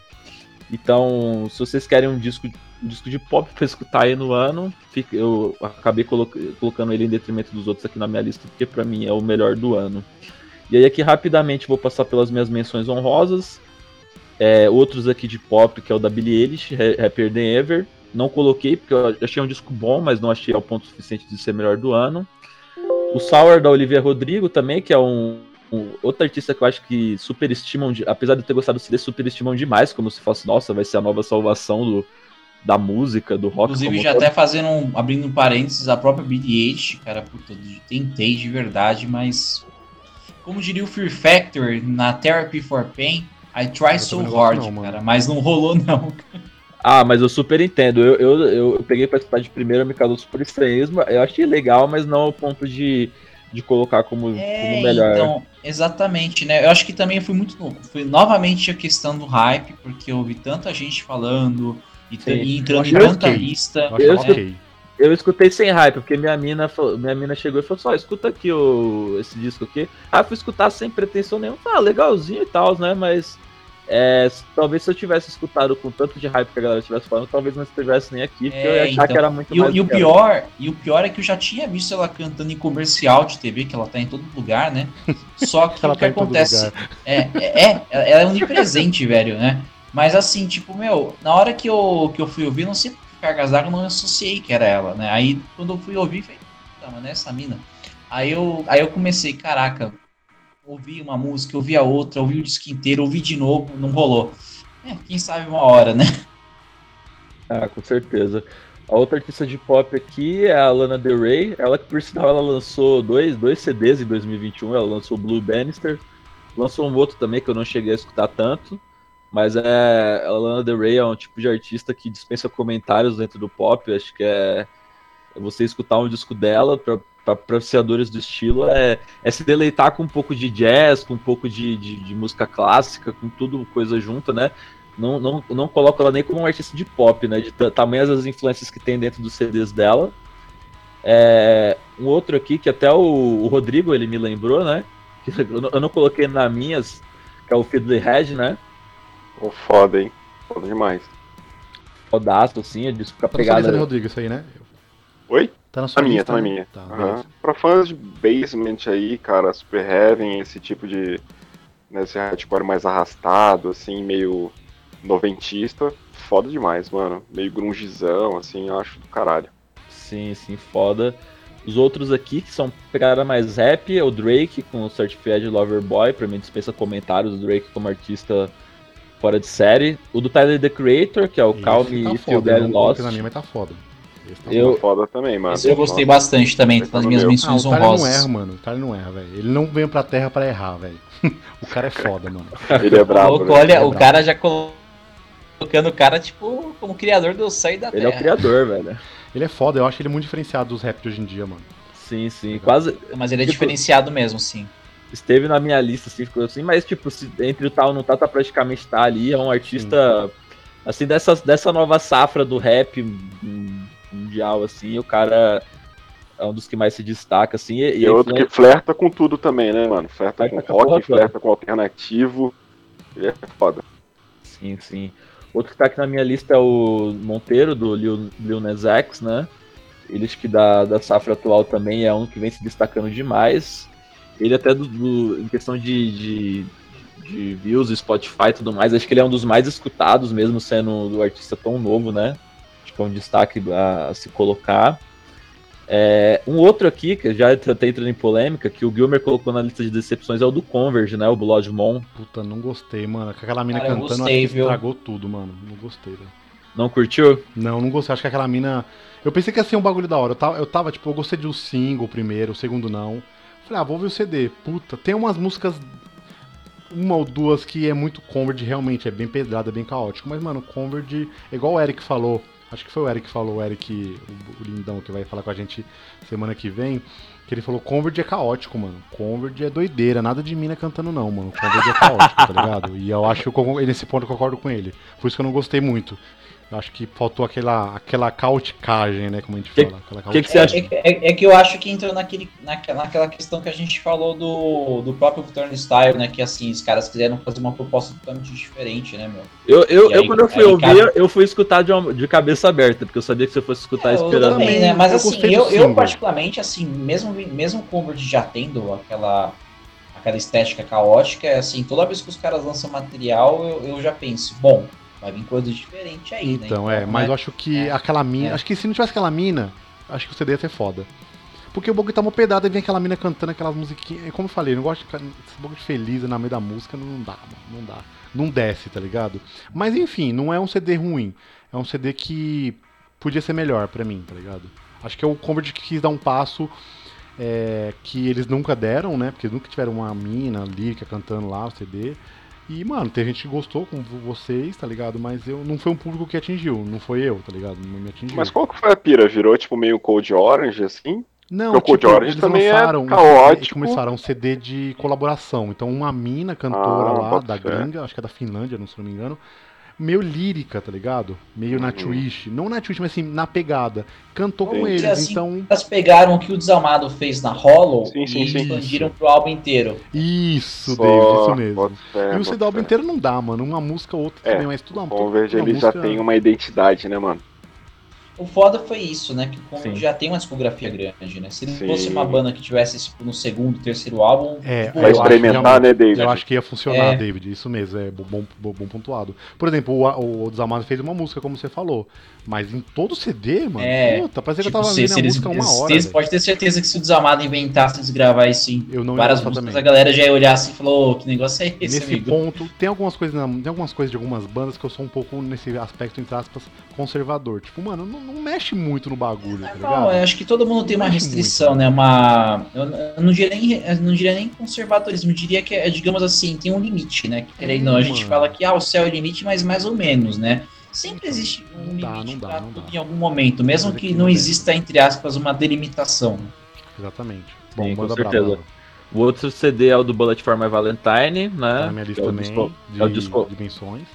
Então, se vocês querem um disco, um disco de pop pra escutar aí no ano, eu acabei colo- colocando ele em detrimento dos outros aqui na minha lista, porque pra mim é o melhor do ano. E aí aqui rapidamente vou passar pelas minhas menções honrosas. É, outros aqui de pop, que é o da Billie Eilish, Happier Than Ever. Não coloquei, porque eu achei um disco bom, mas não achei ao ponto suficiente de ser melhor do ano. O Sour da Olivia Rodrigo também, que é um, um- outra artista que eu acho que superestimam, de- apesar de eu ter gostado do CD, superestimam demais, como se fosse, nossa, vai ser a nova salvação do, da música, do rock. Inclusive, já todo. até fazendo um, abrindo um parênteses, a própria Eilish, cara, puta, tentei de verdade, mas como diria o Fear Factor na Therapy for Pain, I try Eu so hard, não, cara, mas não rolou não. Ah, mas eu super entendo. Eu, eu, eu, peguei pra escutar de primeira, me causou super estranhismo. Eu achei legal, mas não ao ponto de de colocar como, É, como melhor. então, exatamente, né? Eu acho que também foi muito. Foi novamente a questão do hype, porque eu ouvi tanta gente falando e, e entrando em tanta ok. lista. Eu Eu escutei sem hype, porque minha mina, falou- minha mina chegou e falou só, escuta aqui o, esse disco aqui. Eu fui escutar sem pretensão nenhuma. Ah, legalzinho e tal, né? Mas é, talvez se eu tivesse escutado com tanto de hype que a galera estivesse falando, talvez não estivesse nem aqui, porque eu ia É, achar então. que era muito E, mais e o que pior, e o pior é que eu já tinha visto ela cantando em comercial de TV, que ela tá em todo lugar, né? Só que Ela o que tá em todo acontece lugar. é, é, é, ela é onipresente, velho, né? Mas assim, tipo, meu, na hora que eu, que eu fui ouvir, não sei por que eu não associei que era ela, né? Aí quando eu fui ouvir, falei, puta, mano, é essa mina. Aí eu, aí eu comecei, caraca, ouvi uma música, ouvi a outra, ouvi o disco inteiro, ouvi de novo, não rolou. É, quem sabe uma hora, né? Ah, com certeza. A outra artista de pop aqui é a Lana Del Rey. Ela que, por sinal, ela lançou dois, dois CDs em 2021. Ela lançou Blue Bannister. Lançou um outro também que eu não cheguei a escutar tanto. Mas é, a Lana Del Rey é um tipo de artista que dispensa comentários dentro do pop. Acho que é, você escutar um disco dela apreciadores do estilo é, é se deleitar com um pouco de jazz, com um pouco de, de, de música clássica, com tudo coisa junta, né? não, não, não coloco ela nem como um artista de pop, né? De ta- tamanhas as influências que tem dentro dos CDs dela. É, um outro aqui que até o, o Rodrigo ele me lembrou, né? Que eu não- eu não coloquei na minhas, que é o Fiddlehead, né? Pô, foda, hein? Foda demais. Fodaço, assim, eu disse com a na sua lista, né, pegada. Rodrigo, isso aí, né? Oi? Tá na sua Na minha, lista, tá na né? minha. Tá, beleza. Pra fãs de basement aí, cara, Super Heaven, esse tipo de. Né, esse hardcore mais arrastado, assim, meio noventista, foda demais, mano. Meio grungizão, assim, eu acho do caralho. Sim, sim, foda. Os outros aqui, que são pegada mais rap, é o Drake com o Certified Lover Boy, pra mim dispensa comentários, o Drake como artista fora de série. O do Tyler, The Creator, que é o Esse Calm tá If You foda, não coloquei Lost. na minha, mas tá foda. Tá Eu- Tá foda também, mano. Esse eu gostei bastante também, tá nas minhas meu. Ah, o menções Tyler não honrosas. erra, mano. O Tyler não erra, velho. Ele não veio pra terra pra errar, velho. o cara é foda, mano. Ele é brabo, Louco, né? olha, Ele é o brabo. cara já colocando o cara, tipo, como criador do céu e da Ele é o terra. criador, velho. Ele é foda, eu acho ele muito diferenciado dos rap de hoje em dia, mano. Sim, sim. Quase Mas ele é Tipo- diferenciado mesmo, sim. esteve na minha lista, assim, ficou assim, mas tipo, se entre o tal e não tá, tá praticamente tá ali. É um artista, assim, dessa, dessa nova safra do rap mundial, assim, o cara é um dos que mais se destaca, assim. E, E é outro influência- que flerta com tudo também, né, mano? Flerta Flerta com a porra rock, toda. flerta com alternativo. Ele é foda. Sim, sim. Outro que tá aqui na minha lista é o Monteiro, do Lil, Lil Nas X, né? Ele acho que da, da safra atual também é um que vem se destacando demais. Ele até do, do- em questão de, de, de views, Spotify e tudo mais, acho que ele é um dos mais escutados, mesmo sendo do artista tão novo, né? Acho que é um destaque a, a se colocar. É, um outro aqui, que já até entrando em polêmica, que o Gilmer colocou na lista de decepções é o do Converge, né? O Blood Moon. Puta, não gostei, mano. Com aquela mina Cara, cantando, gostei, acho que viu? estragou tudo, mano. Não gostei, velho. Não curtiu? Não, não gostei. Acho que aquela mina. Eu pensei que ia ser um bagulho da hora. Eu tava, eu tava tipo, eu gostei do single primeiro, o segundo não. Falei, ah, vou ver o CD. Puta, tem umas músicas. Uma ou duas que é muito Convert, realmente, é bem pedrada, é bem caótico. Mas, mano, Convert, igual o Eric falou, acho que foi o Eric que falou, o Eric, o, lindão que vai falar com a gente semana que vem, que ele falou, Convert é caótico, mano. Convert é doideira, nada de mina cantando não, mano. Convert é caótico, tá ligado? E eu acho que eu nesse ponto eu concordo com ele. Por isso que eu não gostei muito. Eu acho que faltou aquela, aquela cauticagem, né, como a gente Que- fala. Aquela que que você acha? É, é- é que eu acho que entrou naquele, naquela, naquela questão que a gente falou do, do próprio Turnstile, né? Que assim, os caras quiseram fazer uma proposta totalmente diferente, né, meu? Eu, eu, E eu aí- quando eu fui aí ouvir, cabe- eu fui escutar de, uma- de cabeça aberta, porque eu sabia que eu fosse escutar É, eu esperando. também, né? Mas Eu assim, eu, eu particularmente, assim, mesmo, mesmo o Convert já tendo aquela, aquela estética caótica, é assim, toda vez que os caras lançam material, eu, eu já penso, bom, vai vir coisa diferente aí, né? Então, é, mas né? eu acho que É. aquela mina. É. Acho que se não tivesse aquela mina, acho que o CD ia ser foda. Porque o bagulho tá uma pedada e vem aquela mina cantando aquelas musiquinhas. é Como eu falei, eu não gosto de ficar esse bagulho de feliz na meio da música, não dá, mano. Não dá. Não desce, tá ligado? Mas enfim, não é um CD ruim. É um CD que podia ser melhor pra mim, tá ligado? Acho que é o Convert que quis dar um passo é, que eles nunca deram, né? Porque nunca tiveram uma mina lírica cantando lá o CD. E, mano, tem gente que gostou, como vocês, tá ligado? Mas eu não foi um público que atingiu, não foi eu, tá ligado? Não me atingiu. Mas qual que foi a pira? Virou tipo meio Cold Orange, assim? Não, Porque o tipo, George eles também é lançaram um- caótico. eles começaram um CD de colaboração. Então uma mina cantora Ah, lá, da fé. gringa, acho que é da Finlândia, não se não me engano, meio lírica, tá ligado? Meio na Uhum. Twitch. Não na Twitch, mas assim, na pegada. Cantou com eles, Assim, então... Elas pegaram o que o Desalmado fez na Hollow Sim, sim, e sim. expandiram pro álbum inteiro. Isso, Só- David, isso mesmo. fé, e o CD álbum inteiro não dá, mano. Uma música ou outra É, também, mas tudo uma O Verde uma ele já música- tem uma identidade, né, mano? O foda foi isso, né? Que como Sim. já tem uma discografia grande, né? Se Sim. fosse uma banda que tivesse tipo, no segundo, terceiro álbum, É, tipo, Vai experimentar, né, David? Eu acho que ia funcionar, É. David. Isso mesmo, é bom, bom, bom pontuado. Por exemplo, o, o Desamado fez uma música, como você falou. Mas em todo CD, mano, É, puta, parecia tipo, que eu tava se, vendo se a eles, música uma hora. pode ter certeza que se o Desalmado inventasse de gravar isso em Eu não ia várias músicas, também. a galera já ia olhar assim e falou, "Ô, que negócio é esse, Nesse amigo? ponto, tem algumas coisas tem algumas coisas de algumas bandas que eu sou um pouco nesse aspecto, entre aspas, conservador. Tipo, mano, não, não mexe muito no bagulho, tá Não, ligado? eu acho que todo mundo tem uma Mexe restrição, muito. né? Uma. Eu não diria nem, eu não diria nem conservadorismo, eu diria que é, digamos assim, tem um limite, né? Que, querendo não, a gente mano. fala que ah, o céu é o limite, mas mais ou menos, né? Sempre existe um Não dá, limite não dá, não tudo dá. em algum momento, mesmo que que não não exista, entre aspas, uma delimitação. Exatamente. Sim, Bom, com manda certeza. brava. O outro CD é o do Bullet for My Valentine, né? Tá na minha Que lista é o também, disco, de, é o disco- de menções.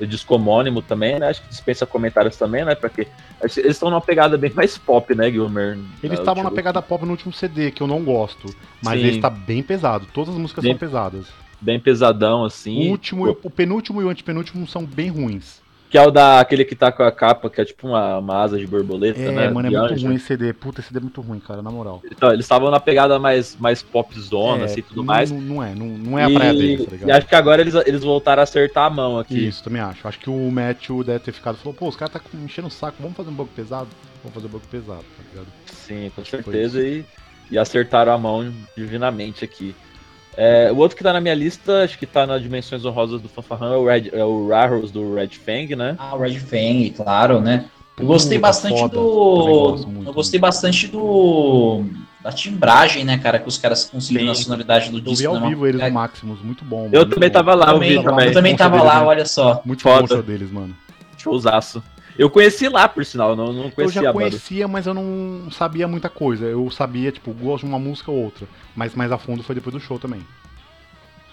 O disco homônimo também, né? Acho que dispensa comentários também, né? Porque eles estão numa pegada bem mais pop, né, Gilmer? Eles estavam na pegada pop no último CD, que eu não gosto. Mas Sim. esse tá bem pesado. Todas as músicas Bem- são pesadas. Bem pesadão, assim. o último, o penúltimo e o antepenúltimo são bem ruins. Que é o da aquele que tá com a capa, que é tipo uma, uma asa de borboleta, É, né? mano, é muito ruim esse CD. Puta, esse CD é muito ruim, cara, na moral. Então, eles estavam na pegada mais, mais popzona, é, assim, tudo não, mais. Não, não é, não, não é a praia deles, tá ligado? e acho que agora eles, eles voltaram a acertar a mão aqui. Isso, também acho. Acho que o Matthew deve ter ficado falou, pô, os caras tá enchendo o saco, vamos fazer um banco pesado? Vamos fazer um banco pesado, tá ligado? Sim, com Acho certeza. E, e acertaram a mão divinamente aqui. É, o outro que tá na minha lista, acho que tá nas dimensões honrosas do Fanfarrão, é o, Red, é o Raros do Red Fang, né? Ah, o Red Fang, claro, né? Eu gostei Puta, bastante foda. Do. gosto muito, eu gostei bastante do. Da timbragem, né, cara, que os caras conseguiram na sonoridade do Eu vi disco. ao né, vivo eles no Maximus, muito bom. Eu muito também bom. tava lá, eu vi também. eu também tava lá, olha só. Muito Foda. deles, mano. Showzaço. Eu conheci lá, por sinal, eu não, não Eu conhecia já a banda. conhecia, mas eu não sabia muita coisa. Eu sabia, tipo, gosto de uma música ou outra. Mas mais a fundo foi depois do show também.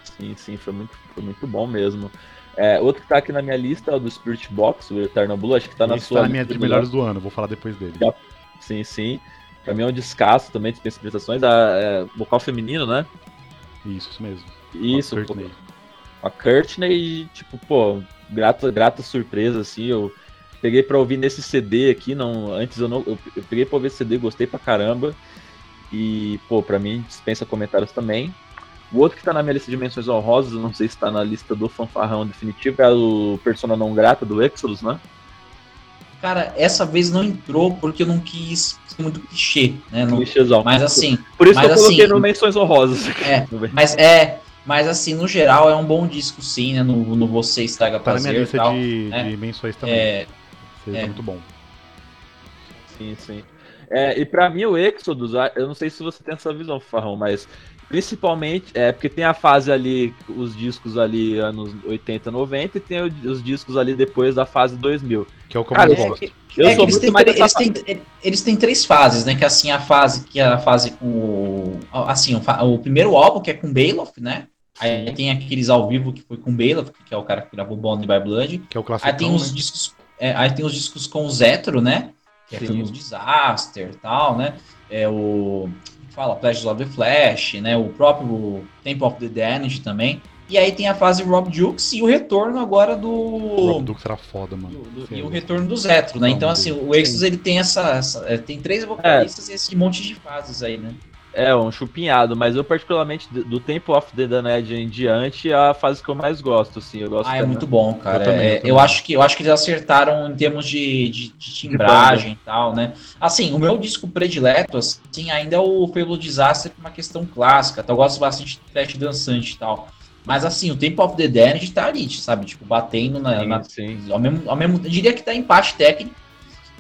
Sim, sim, foi muito, foi muito bom mesmo. É, outro que tá aqui na minha lista é o do Spirit Box, o Eternal Blue, acho que tá na Esse sua tá na minha de melhores do ano, vou falar depois dele. Já- Sim, sim. Pra mim é um descasso também, dispensa expressões. A, é, vocal feminino, né? Isso, isso mesmo. Isso, a pô, Courtney. a Courtney, tipo, pô, grata, grata surpresa, assim, eu peguei pra ouvir nesse CD aqui, não, antes eu não, eu, eu peguei pra ouvir esse CD, gostei pra caramba, e, pô, pra mim, dispensa comentários também. O outro que tá na minha lista de menções honrosas, eu não sei se tá na lista do fanfarrão definitivo, é o Persona Não Grata, do Exodus, né? Cara, essa vez não entrou porque eu não quis ser muito clichê, né? Não- Clichêzão. mas assim, Por isso mas que eu coloquei assim- no menções honrosas. É, mas é. Mas assim, no geral é um bom disco, sim, né? No, no Você Estraga Tá na minha Prazer e lista tal. de, né? de menções também. É, Seja é. muito bom. Sim, sim. É, e pra mim o Exodus, ah, eu não sei se você tem essa visão, Farrão, mas principalmente é porque tem a fase ali, os discos ali anos 80, 90 e tem os discos ali depois da fase 2000. Que é o que eu Cara, mais eu- gosto. Eu é que sou eles têm, eles, têm, eles têm três fases, né? Que assim, a fase que é a fase com o. Assim, o, o primeiro álbum, que é com Bailoff, né? Aí tem aqueles ao vivo que foi com Bailoff, que é o cara que gravou Bond by Blood. Que é o Aí clássico. tem os discos. É, aí tem os discos com o Zetro, né? Que é. Filmes Disaster e tal, né? É o. Fala, Pleasures of the Flash, né? O próprio Temple of the Damned também. E aí tem a fase Rob Jukes e o retorno agora do. O Rob Dux era foda, mano. do- do- e o retorno do Zetro, né? Não, Então, assim, o Exodus ele tem essa. essa- é, tem três vocalistas e esse monte de fases aí, né? É, um chupinhado, mas eu particularmente do Tempo of the Damned em diante é a fase que eu mais gosto, assim, eu gosto Ah, é também. muito bom, cara. Eu também, É, eu acho que, eu acho que eles acertaram em termos de, de, de timbragem e tal, né? Assim, o meu disco predileto, assim, ainda é o Pelo Disaster, uma questão clássica. tá? Eu gosto bastante de trash dançante e tal. Mas assim, o Temple of the Damned tá ali, sabe? Tipo, batendo na. Sim, na- sim. ao, mesmo, ao mesmo. Eu diria que tá empate técnico.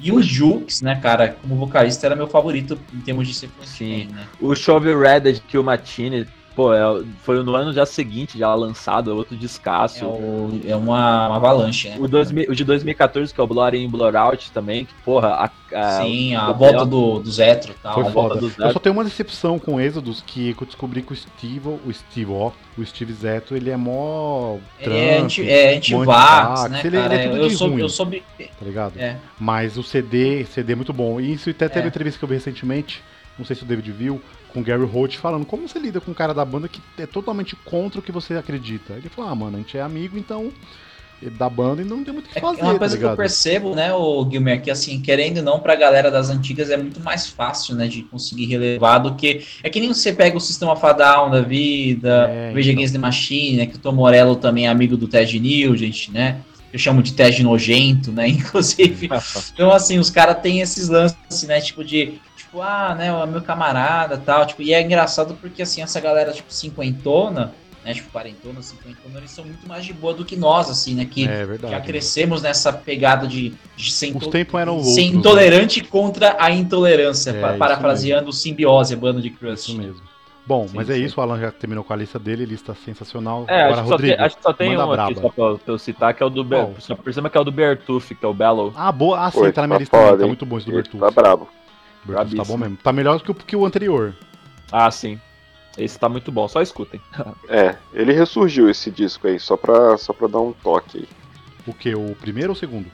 E o Jukes, né, cara, como vocalista, era meu favorito em termos de ser Sim. né? O Chove Red de Kill Machine Pô, é, foi no ano já seguinte, já lançado, é outro descasso. É, o, é uma, uma avalanche, né? O, 2000, o de 2014, que é o Blood In, Blood Out também, que, porra, a, a, Sim, a volta do, do Zetro e tal. Foi foda. Eu só tenho uma decepção com Exodus, que eu descobri que o Steve, o Steve, ó, o Steve Zetro, ele é mó Trump, é, anti, é anti-vax, né, ele, cara? Ele é tudo eu, de soube, ruim, eu soube... Tá ligado? É. Mas o CD, CD é muito bom. E isso até teve é. uma entrevista que eu vi recentemente, não sei se o David viu, com o Gary Holt falando como você lida com um cara da banda que é totalmente contra o que você acredita. Ele falou, ah, mano, a gente é amigo, então da banda e não tem muito o que fazer. É uma coisa tá que eu percebo, né, o Guilherme, que assim, querendo ou não, pra galera das antigas é muito mais fácil, né, de conseguir relevar do que. É que nem você pega o Sistema Fadal da vida, é, Rage então. Against the Machine, né, que o Tom Morello também é amigo do Ted Nugent, né? Eu chamo de Ted nojento, né? Inclusive. então, assim, os caras têm esses lances, né? Tipo, de tipo, ah, né, o meu camarada tal, tipo, e é engraçado porque, assim, essa galera, tipo, cinquentona, né, tipo, quarentona, cinquentona, eles são muito mais de boa do que nós, assim, né, que é, já crescemos nessa pegada de, de ser, Os tempos eram ser outros, intolerante né? contra a intolerância, é, parafraseando o simbiose, a banda de Crust. Isso mesmo. Bom, sim, mas é sim. isso, o Alan já terminou com a lista dele, lista sensacional. É, Agora, acho, Rodrigo, que acho que só tem um braba. aqui só pra, pra, eu citar, que é o do Ber... Por cima que é o do Bertuf, que é o Bellow. Ah, boa. Ah, sim, Pô, tá na minha tá lista, tá muito bom esse do Bertuf. Tá brabo. Tá bom mesmo. Tá melhor que o, que o anterior. Ah, sim. Esse tá muito bom, só escutem. é, ele ressurgiu esse disco aí, só pra, só pra dar um toque aí. O que? O primeiro ou o segundo?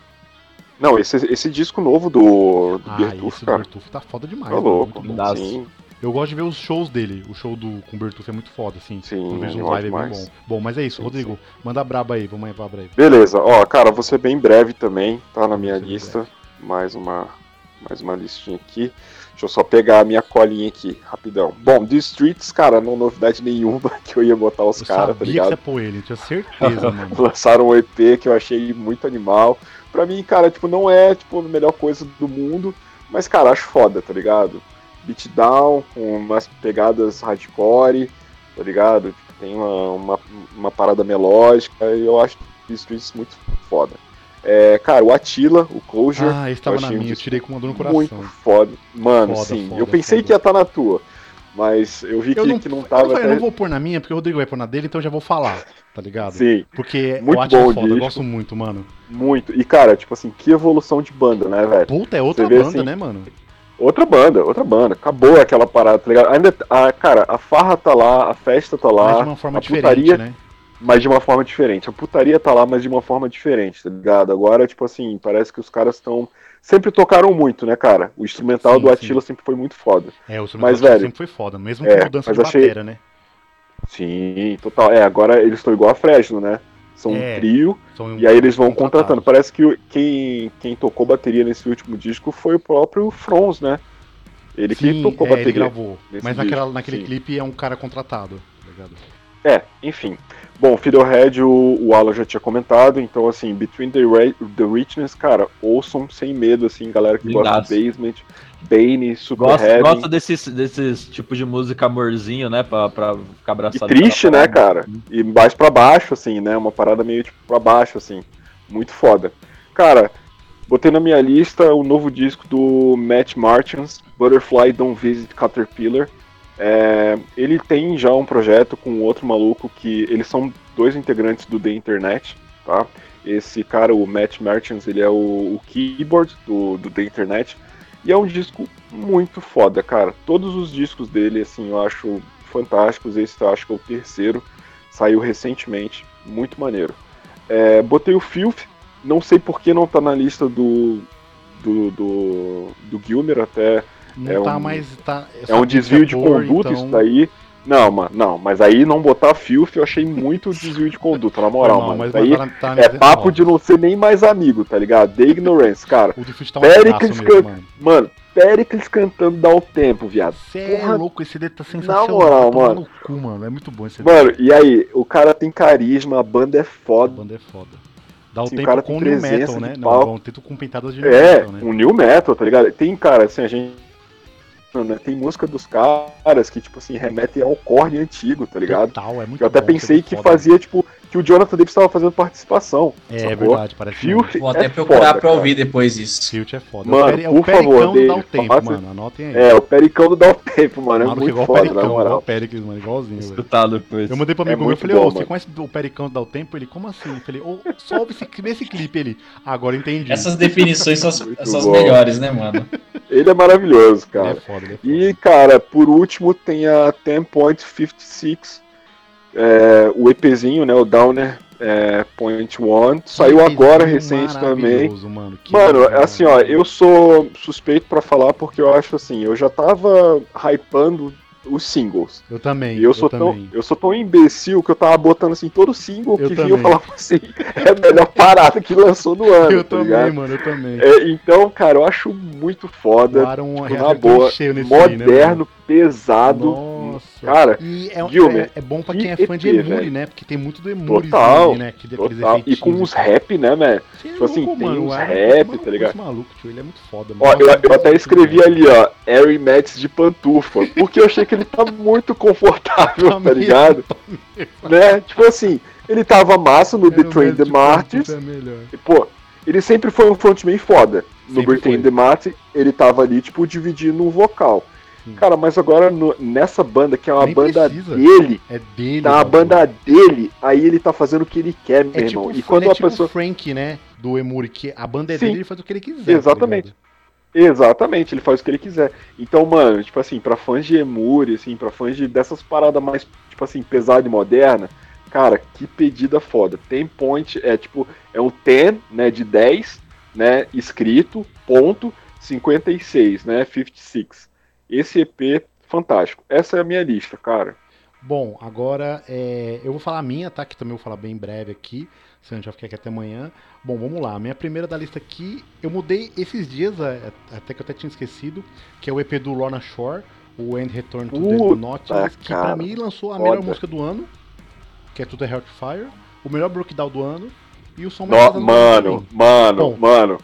Não, esse, esse disco novo do, do ah, Bertuf, esse cara. do Bertuf tá foda demais. Tá louco, sim. Eu gosto de ver os shows dele. O show do, com o Bertuf é muito foda, assim. Sim, eu vejo live é bem bom. Bom, mas é isso, sim, Rodrigo. Sim. Manda braba aí, vamos aí pra braba aí. Beleza, ó, cara, vou ser bem breve também, tá na minha lista. Mais uma, mais uma listinha aqui. Deixa eu só pegar a minha colinha aqui, rapidão. Bom, The Streets, cara, não novidade nenhuma que eu ia botar os caras, tá ligado? Eu sabia ele, tinha certeza, mano. Lançaram um EP que eu achei muito animal. Pra mim, cara, tipo, não é, tipo, a melhor coisa do mundo, mas, cara, acho foda, tá ligado? Beatdown, com umas pegadas hardcore, tá ligado? Tem uma, uma, uma parada melódica, e eu acho The Streets muito foda. É, cara, o Atila, o Closure. Ah, esse tava na minha, eu tirei com uma dor no coração. Muito foda. Mano, foda, sim. Foda, eu pensei foda. que ia estar tá na tua. Mas eu vi eu que, não, que não tava. Eu, até... eu, não vou pôr na minha, porque o Rodrigo vai pôr na dele, então eu já vou falar, tá ligado? Sim. Porque muito o Atila bom é foda, eu gosto muito, mano. Muito. E, cara, tipo assim, que evolução de banda, né, velho? Puta, é outra banda, assim, né, mano? Outra banda, outra banda. Acabou aquela parada, tá ligado? Ainda, a, cara, a farra tá lá, a festa tá lá. Mas de uma forma diferente, putaria, né? Mas de uma forma diferente. A putaria tá lá, mas de uma forma diferente, tá ligado? Agora, tipo assim, parece que os caras estão. Sempre tocaram muito, né, cara? O instrumental sim, do Atila sim. sempre foi muito foda. É, o instrumental mas, velho, sempre foi foda, mesmo com é, mudança de achei... batera, né? Sim, total. É, agora eles estão igual a Fresno, né? São é, um trio, são e aí eles vão contratando. Parece que quem, quem tocou bateria nesse último disco foi o próprio Frons, né? Ele sim, que tocou é, bateria. Ele gravou. Mas naquela, naquele sim. clipe é um cara contratado, tá ligado? É, enfim. Bom, Fiddlehead o, o Alan já tinha comentado, então assim, Between the, the Richness, cara, ouçam sem medo, assim, galera que gosta de Basement, Bane, Super gosta. Gosta desses, desses tipos de música amorzinho, né, pra, pra ficar abraçado. E triste, né, cara? E mais pra baixo, assim, né, uma parada meio tipo pra baixo, assim, muito foda. Cara, botei na minha lista o novo disco do Matt Martins, Butterfly Don't Visit Caterpillar, é, ele tem já um projeto com outro maluco que eles são dois integrantes do The Internet, tá? Esse cara, o Matt Merchants, ele é o, o keyboard do, do The Internet e é um disco muito foda, cara. Todos os discos dele, assim, eu acho fantásticos. Esse eu acho que é o terceiro, saiu recentemente, muito maneiro. É, botei o Filth, não sei por que não tá na lista do do, do, do Gilmer, até não é tá um, mais. Tá, é um desvio de conduta então... isso daí. Não, mano, não, mas aí não botar filth eu achei muito desvio de conduta, na moral, não, mano. Mas aí tá, é papo de não ser nem mais amigo, tá ligado? The Ignorance, cara. O tá um Pericles mesmo, mano. mano, Pericles cantando dá o tempo, viado. Cê é louco, esse dedo tá sensacional. Na moral, tá mano. Cu, mano. É muito bom esse Mano, e aí, o cara tem carisma, a banda é foda. A banda é foda. Dá o tempo com o new metal, né? Não, dá o tempo com pintadas de new é, metal, né? um new metal, tá ligado? Tem, cara, assim, a gente né? Tem música dos caras que, tipo assim, remetem ao corne antigo, tá ligado? Total, é muito eu até bom, pensei que foda, fazia, tipo, que o Jonathan Davis estava fazendo participação. É sacou? verdade, parece mesmo. Vou até é procurar foda, pra cara. ouvir depois isso. Filth é foda. Mano, é o, peri- é o por favor, pericão do o Tempo, mano. Anotem aí. É, o Pericão do Dá o Tempo, mano. É muito igual o foda, Pericão, na igual o. Pericles, mano, igualzinho. Escutar depois. Eu mandei pro É amigo meu, eu falei, ô, você mano. conhece o Pericão do Dá o Tempo? Ele, como assim? Eu falei, ô, só ouve esse, esse clipe, ele. "Ah, Agora eu entendi. Essas definições são as, melhores, né, mano? Ele é maravilhoso, Ele é cara. foda, ele é foda. E, cara, por último tem a 10.56, é, o EPzinho, né, o Downer é, Point One. Saiu agora, recente também. Mano, Mano, assim, ó, eu sou suspeito pra falar porque eu acho assim, eu já tava hypando os singles. Eu também. E eu sou, tão, também. eu sou tão imbecil que eu tava botando assim, todo single Eu que vinha eu falava assim, é a melhor parada que lançou no ano, Eu tá também, ligado? mano, eu também. É, então, cara, eu acho muito foda, O Aaron tipo, na boa, nesse aí, né, moderno, pesado. Nossa. Cara, E é, Gilmer, é, é bom pra que quem é fã de velho. né? Porque tem muito do Total, né? Que total. E com uns tal. rap, né? Você é tipo assim, tem uns rap, é tá ligado? esse maluco, tio, ele é muito foda. Ó, mano. eu, Nossa, eu até muito escrevi ali, ó, Harry Mets de pantufa, porque eu achei que ele tá muito confortável, Tá tá ligado? Né? Tipo assim, ele tava massa no Era The Martyrs, é e, pô, ele sempre foi um frontman foda. No foi. the Martyrs, ele tava ali, tipo, dividindo um vocal. Sim. Cara, mas agora no- nessa banda, que é uma Nem banda precisa. dele, É dele. tá a banda dele, aí ele tá fazendo o que ele quer, meu É irmão. tipo, e quando é a tipo pessoa. Frank, né? Do Emuri, que a banda é Sim. dele, ele faz o que ele quiser. tá Exatamente. ligado? Exatamente, ele faz o que ele quiser. Então, mano, tipo assim, pra fãs de Emuri, assim, pra fãs de, dessas paradas mais, tipo assim, pesada e moderna, cara, que pedida foda. Tem point, é tipo, é um 10, né, de 10, né, escrito, ponto, 56, né, 56. Esse EP, fantástico. Essa é a minha lista, cara. Bom, agora é, eu vou falar a minha, tá? Que também eu vou falar bem breve aqui, senão já fica aqui até amanhã. Bom, vamos lá. A minha primeira da lista aqui, eu mudei esses dias, até que eu até tinha esquecido, que é o EP do Lorna Shore, o End Return to the Puta, Nautilus, que pra mim lançou a foda. melhor música do ano, que é To the Heartfire, o melhor breakdown do ano e o som mais No- mano, mano, Bom, mano.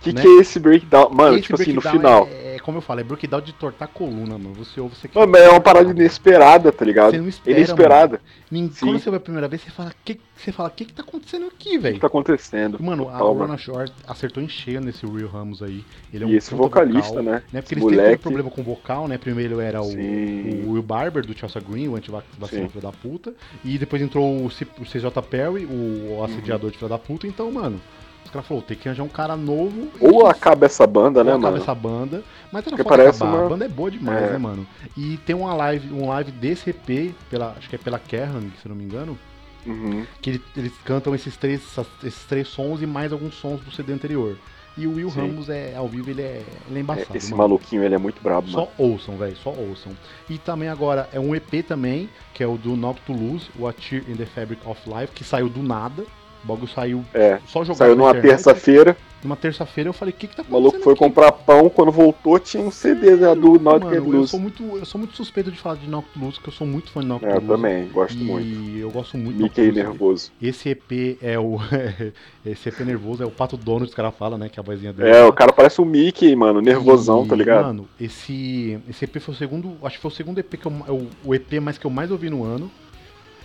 Que né? que é esse breakdown? Mano, Esse tipo assim, no breakdown final. É, é, como eu falo, é breakdown de tortar a coluna, mano. Você ouve, você Mano, mas é uma parada inesperada, tá ligado? Você não espera, Inesperada. Sim. Quando você vai a primeira vez, você fala, que, você fala, o que que tá acontecendo aqui, O que velho? tá acontecendo? Mano, a Lorna Shore acertou em cheio nesse Will Ramos aí. Ele é um E esse vocalista, vocal, né? né? Porque Esse eles moleque. problema com vocal, né? Primeiro era o, o Will Barber, do Chelsea Green, o antivacina filho da puta. E depois entrou o, o CJ Perry, o assediador de filho da puta. Então, mano, os caras falaram, tem que arranjar um cara novo. Ou acaba essa banda, né, ou acaba mano? essa banda. Mas era foda parece acabar. uma- A banda é boa demais, É. né, mano? E tem uma live, um live desse EP, pela, acho que é pela Kerrang, se não me engano, Uhum. que ele- eles cantam esses três, esses três sons e mais alguns sons do CD anterior. E o Will Sim. Ramos é ao vivo, ele é, ele é É, embaçado. esse mano. maluquinho, ele é muito brabo, mano. Só ouçam, velho, só ouçam. E também agora é um EP também, que é o do Knock to Lose, o A Tear in the Fabric of Life, que saiu do nada. O bagulho saiu É. só jogado Saiu numa terça-feira, Numa terça-feira eu falei, o que que tá o maluco acontecendo foi aqui? comprar pão, quando voltou tinha um CD né, do Nautic mano, eu Blues. sou muito Eu sou muito suspeito de falar de to Lose, porque eu sou muito fã de Knock É, to eu também, gosto E muito. eu gosto muito Mickey nervoso. Esse EP é o. esse EP nervoso é o Pato Dono que os caras falam, né? Que é a vozinha dele. É, o cara parece um Mickey, mano, nervosão, E, tá ligado? Mano, esse, esse EP foi o segundo. Acho que foi o segundo EP que eu, o, o EP mais que eu mais ouvi no ano.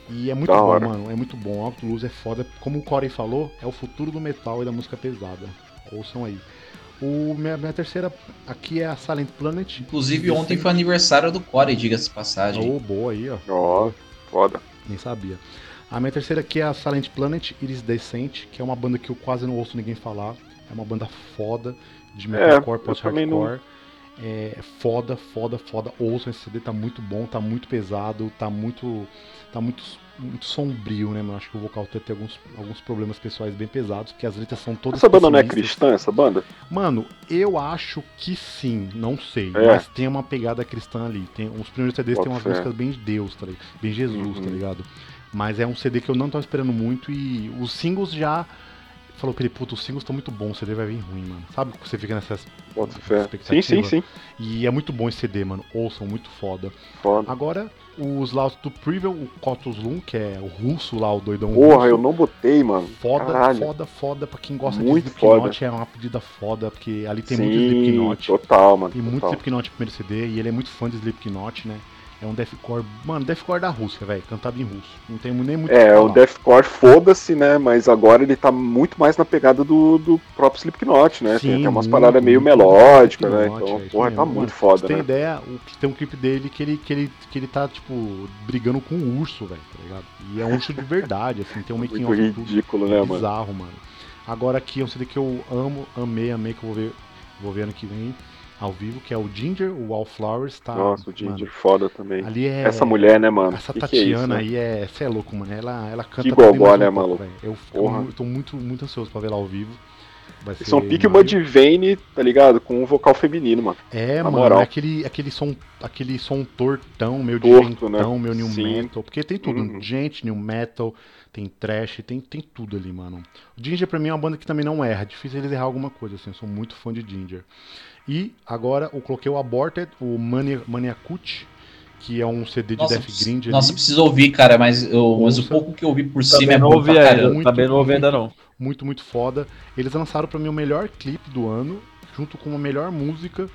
E é muito Da bom, hora. mano. É muito bom. Alto Luz é foda. Como o Corey falou, é o futuro do metal e da música pesada. Ouçam aí. O, minha, minha terceira aqui é a Silent Planet. Inclusive, ontem foi aniversário do Corey, diga-se de passagem. Oh, boa aí, ó. Ó, foda. Nem sabia. A minha terceira aqui é a Silent Planet Iris Decent, que é uma banda que eu quase não ouço ninguém falar. É uma banda foda de metalcore, eu também não- post-hardcore. É foda, foda, foda. Ouçam esse CD, tá muito bom, tá muito pesado, tá muito. Tá muito, muito sombrio, né, mano? Acho que o vocal tem alguns, alguns problemas pessoais bem pesados, porque as letras são todas. Essa banda não é cristã, essa banda? Mano, eu acho que sim, não sei. É. Mas tem uma pegada cristã ali. Tem, os primeiros CDs tem Boto umas fé. músicas bem de Deus, tá ligado? Bem Jesus, Uhum. tá ligado? Mas é um CD que eu não tava esperando muito e os singles já. Falou pra ele, puta, os singles estão muito bons, o CD vai vir ruim, mano. Sabe que você fica nessas. Sim, sim, sim. E é muito bom esse CD, mano. Ouçam, muito foda. Foda. Agora, os lá do Privel, o Kotos Lum, que é o russo lá, o doidão Porra, russo. eu não botei, mano. Foda, Caralho. foda, foda. Pra quem gosta Muito de Slipknot, é uma pedida foda, porque ali tem muito Sim, Slipknot. total, mano. Tem muito total. Slipknot no primeiro CD, e ele é muito fã de Slipknot, né? É um deathcore, mano, deathcore da Rússia, velho, cantado em russo. Não tem nem muito É, o deathcore foda-se, né? Mas agora ele tá muito mais na pegada do, do próprio Slipknot, né? Sim, tem até umas muito, paradas meio melódicas, né? Slipknot, Então, é porra, tá Mano, muito Pra foda, você né? ideia, o- tem um clipe dele que ele, que ele, que ele tá, tipo, brigando com um urso, velho, tá ligado? E é um urso de verdade, assim, tem um making Muito ridículo, É né, mano? bizarro, mano. Agora aqui é um CD que eu amo, amei, amei, que eu vou ver, vou ver ano que vem, ao vivo, que é o Ginger, o Wallflowers, tá? Nossa, o Ginger mano, foda também. ali é... Essa mulher, né, mano? Essa que que é isso, Tatiana né? aí é. Você é louco, mano. Ela, ela canta Que gogó, um né, maluco? velho. Eu mu- tô muito, muito ansioso pra ver ela ao vivo. Vai são pique em maio. Mudvayne, tá ligado? Com um vocal feminino, mano. É, na mano, moral. é aquele, aquele, som, aquele som tortão, meio Torto, né? meio new Sim. metal. Porque tem tudo, Uhum. gente, new metal, tem trash, tem, tem tudo ali, mano. O Ginger pra mim é uma banda que também não erra, é difícil eles errar alguma coisa, assim, eu sou muito fã de Ginger. E agora eu coloquei o Aborted, o Mania, Maniacut, que é um CD de Nossa, Death Grind nossa, ali. preciso ouvir, cara, mas, eu, mas o pouco que eu ouvi por cima Também é não bom ouvi pra ainda. caramba. Muito, Também não ouvi muito. ainda não. muito, muito foda. Eles lançaram pra mim o melhor clipe do ano, junto com a melhor música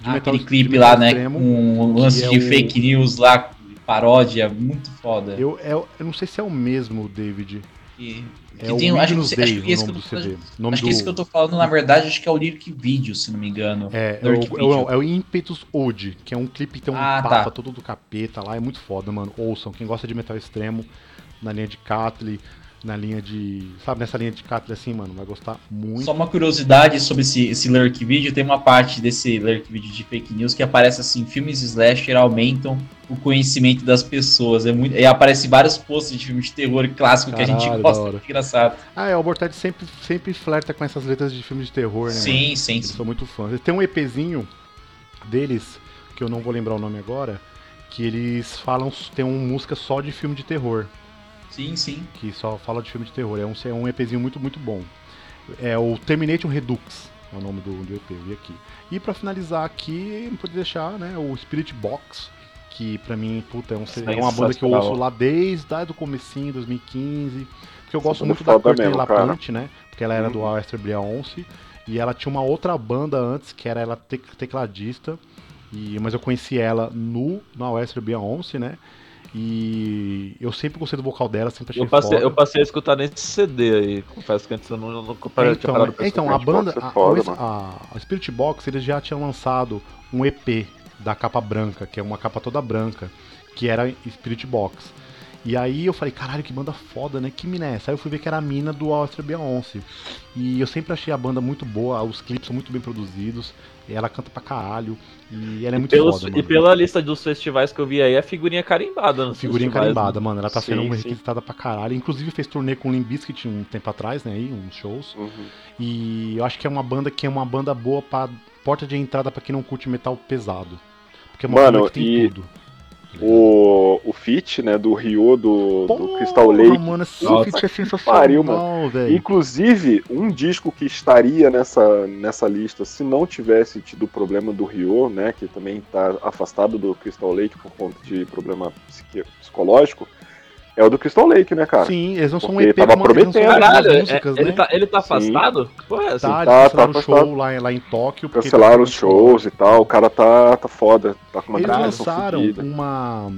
de Ah, metal aquele clipe metal lá, né? extremo. Com um lance é de o- fake news lá, paródia, muito foda. Eu, é- eu não sei se é o mesmo, David. Que- É que o tem- acho, Windows que, acho Day, que esse o que eu do tô CD. acho que esse que eu tô falando, na verdade, acho que é o Lyric Video, se não me engano. É, é, o, é, o, é o Impetus Ode, que é um clipe que tem um Ah, papa tá. todo do capeta lá, é muito foda, mano. Ouçam, quem gosta de metal extremo, na linha de Catley, na linha de. Sabe, nessa linha de Catley assim, mano, vai gostar muito. Só uma curiosidade sobre esse, esse Lurk Video, tem uma parte desse Lurk Video de fake news que aparece assim, filmes slasher aumentam o conhecimento das pessoas. É muito, e aparece vários posts de filme de terror clássico que a gente Caralho, gosta, muito engraçado. Ah, é, o Aborted sempre, sempre flerta com essas letras de filmes de terror, né, mano? sim, sim, Eu sim. sou muito fã. Tem um EPzinho deles, que eu não vou lembrar o nome agora, que eles falam, tem uma música só de filme de terror, Sim, sim. que só fala de filme de terror. É um, é um EPzinho muito, muito bom. É o Termination Redux, é o nome do, do EP, eu vi aqui. E pra finalizar aqui, não podia deixar, né, o Spirit Box, que pra mim, puta, é, um, é uma banda que eu ouço lá desde lá do comecinho, 2015, porque eu gosto muito da foda Courtney. LaPlante, né, porque ela era do Uhum. Aleister Beyoncé, e ela tinha uma outra banda antes, que era ela tec- tecladista, e, mas eu conheci ela no, no Aleister Beyoncé, né, e eu sempre gostei do vocal dela, sempre achei Eu passei, foda. eu passei a escutar nesse CD aí. Confesso que antes eu não, parei- tinha Então, parado pra é, então a banda, é a, foda, a, a Spirit Box, eles já tinham lançado um EP da capa branca, que é uma capa toda branca, que era Spirit Box. E aí eu falei, caralho, que banda foda, né? Que mina é essa? Aí eu fui ver que era a mina do Austria Beyoncé. E eu sempre achei a banda muito boa, os clipes são muito bem produzidos, ela canta pra caralho, e ela é E, muito pelos- foda, e pela lista dos festivais que eu vi aí, é figurinha carimbada. nos Figurinha festivais, carimbada, mano. Ela tá Sim, sendo requisitada pra caralho. Inclusive fez turnê com o Limp Bizkit um tempo atrás, né? Aí, uns shows. Uhum. E eu acho que é uma banda que é uma banda boa pra porta de entrada pra quem não curte metal pesado. Porque é uma Mano, banda que tem e tudo. O, o feat, né, do Rio do, do Crystal Lake. mano, esse feat é sensacional, pariu, mano. Inclusive, um disco que estaria nessa, nessa lista se não tivesse tido o problema do Rio, né, que também está afastado do Crystal Lake por conta de problema psicológico, é o do Crystal Lake, né, cara? Sim, eles não são um EP tava uma- eles não são prometendo. Caralho, é- músicas, ele, né? tá, ele tá afastado? Porra, é essa? Tá, Tá, tá o show afastado. lá, lá em Tóquio. Cancelaram tava os shows e tal, o cara tá, tá foda, tá com uma Eles lançaram fodida. uma.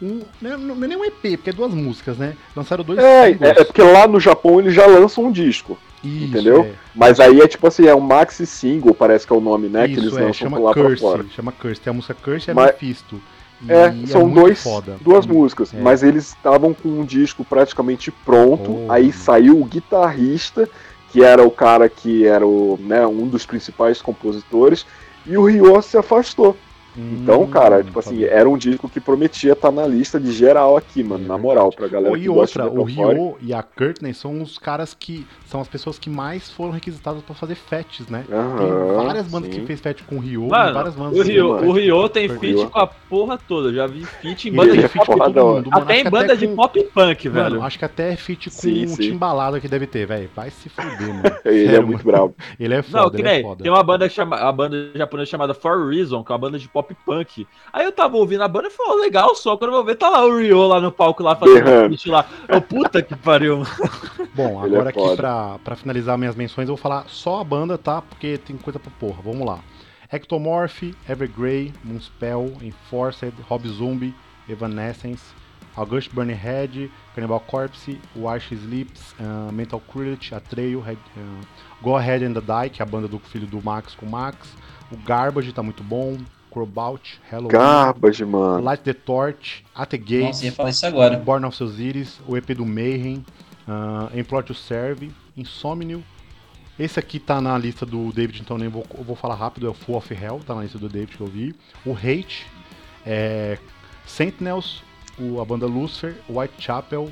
Um, não, é- não é nem um EP, porque é duas músicas, né? Lançaram dois É, singles. é, é porque lá no Japão eles já lançam um disco. Isso, entendeu? é. Mas aí é tipo assim, é um maxi single, parece que é o nome, né? que Isso, eles é, lançam chama lá pra Curse, fora. chama Curse. Tem a música Curse e a Mas- Mephisto. E É, são muito dois, foda. duas Hum, músicas, é. mas eles estavam com um disco praticamente pronto. Oh, aí saiu o guitarrista, que era o cara que era o, né, um dos principais compositores, e o Ryo se afastou. Então, hum, cara, tipo assim, era um disco que prometia estar na lista de geral aqui, mano, É na moral, pra galera Oh, que e gosta outra, de o. Ryo e a Courtney são os caras que. São as pessoas que mais foram requisitadas pra fazer fetes, né? Tem Aham, várias bandas sim. que fez fet com o Ryo, Mano, várias bandas o que Rio, o feat Rio tem feat com a porra toda. Já vi feat em banda de tem feat com todo mano. mundo. mano. Até em que banda até de com- pop punk, Mano, velho. acho que até feat com Sim, o sim. Timbalada que deve ter, velho. Vai se fuder, mano. Ele é Sério, muito mano. brabo. Ele é Não, foda, que ele é foda. tem uma banda chama, a banda japonesa chamada For Reason, que é uma banda de pop punk. Aí eu tava ouvindo a banda e falei, "Ó, legal só, quando eu vou ver, tá lá o Ryo lá no palco lá fazendo feat lá. Ô, puta que pariu. Bom, Ele é agora aqui foda. pra, pra finalizar minhas menções, eu vou falar só a banda, tá? Porque tem coisa pra porra. Vamos lá. Ectomorph, Evergrey, Moonspell, Enforced, Rob Zombie, Evanescence, August Burning Head, Cannibal Corpse, Wash Sleeps, uh, Mental Cruelty, Atreio, uh, Go Ahead and Die, que é a banda do filho do Max com o Max. O Garbage tá muito bom. Crobout, Halloween, Garbage, mano. Light the Torch, At the Gates, Nossa, ia falar isso agora. Born of Osiris, o EP do Mayhem, uh, Employ to Serve, Insomnio. Esse aqui tá na lista do David, então nem vou, eu vou falar rápido, é o Full of Hell, tá na lista do David que eu vi. O Hate, é, Sentinels, o, a banda Lucifer, Whitechapel,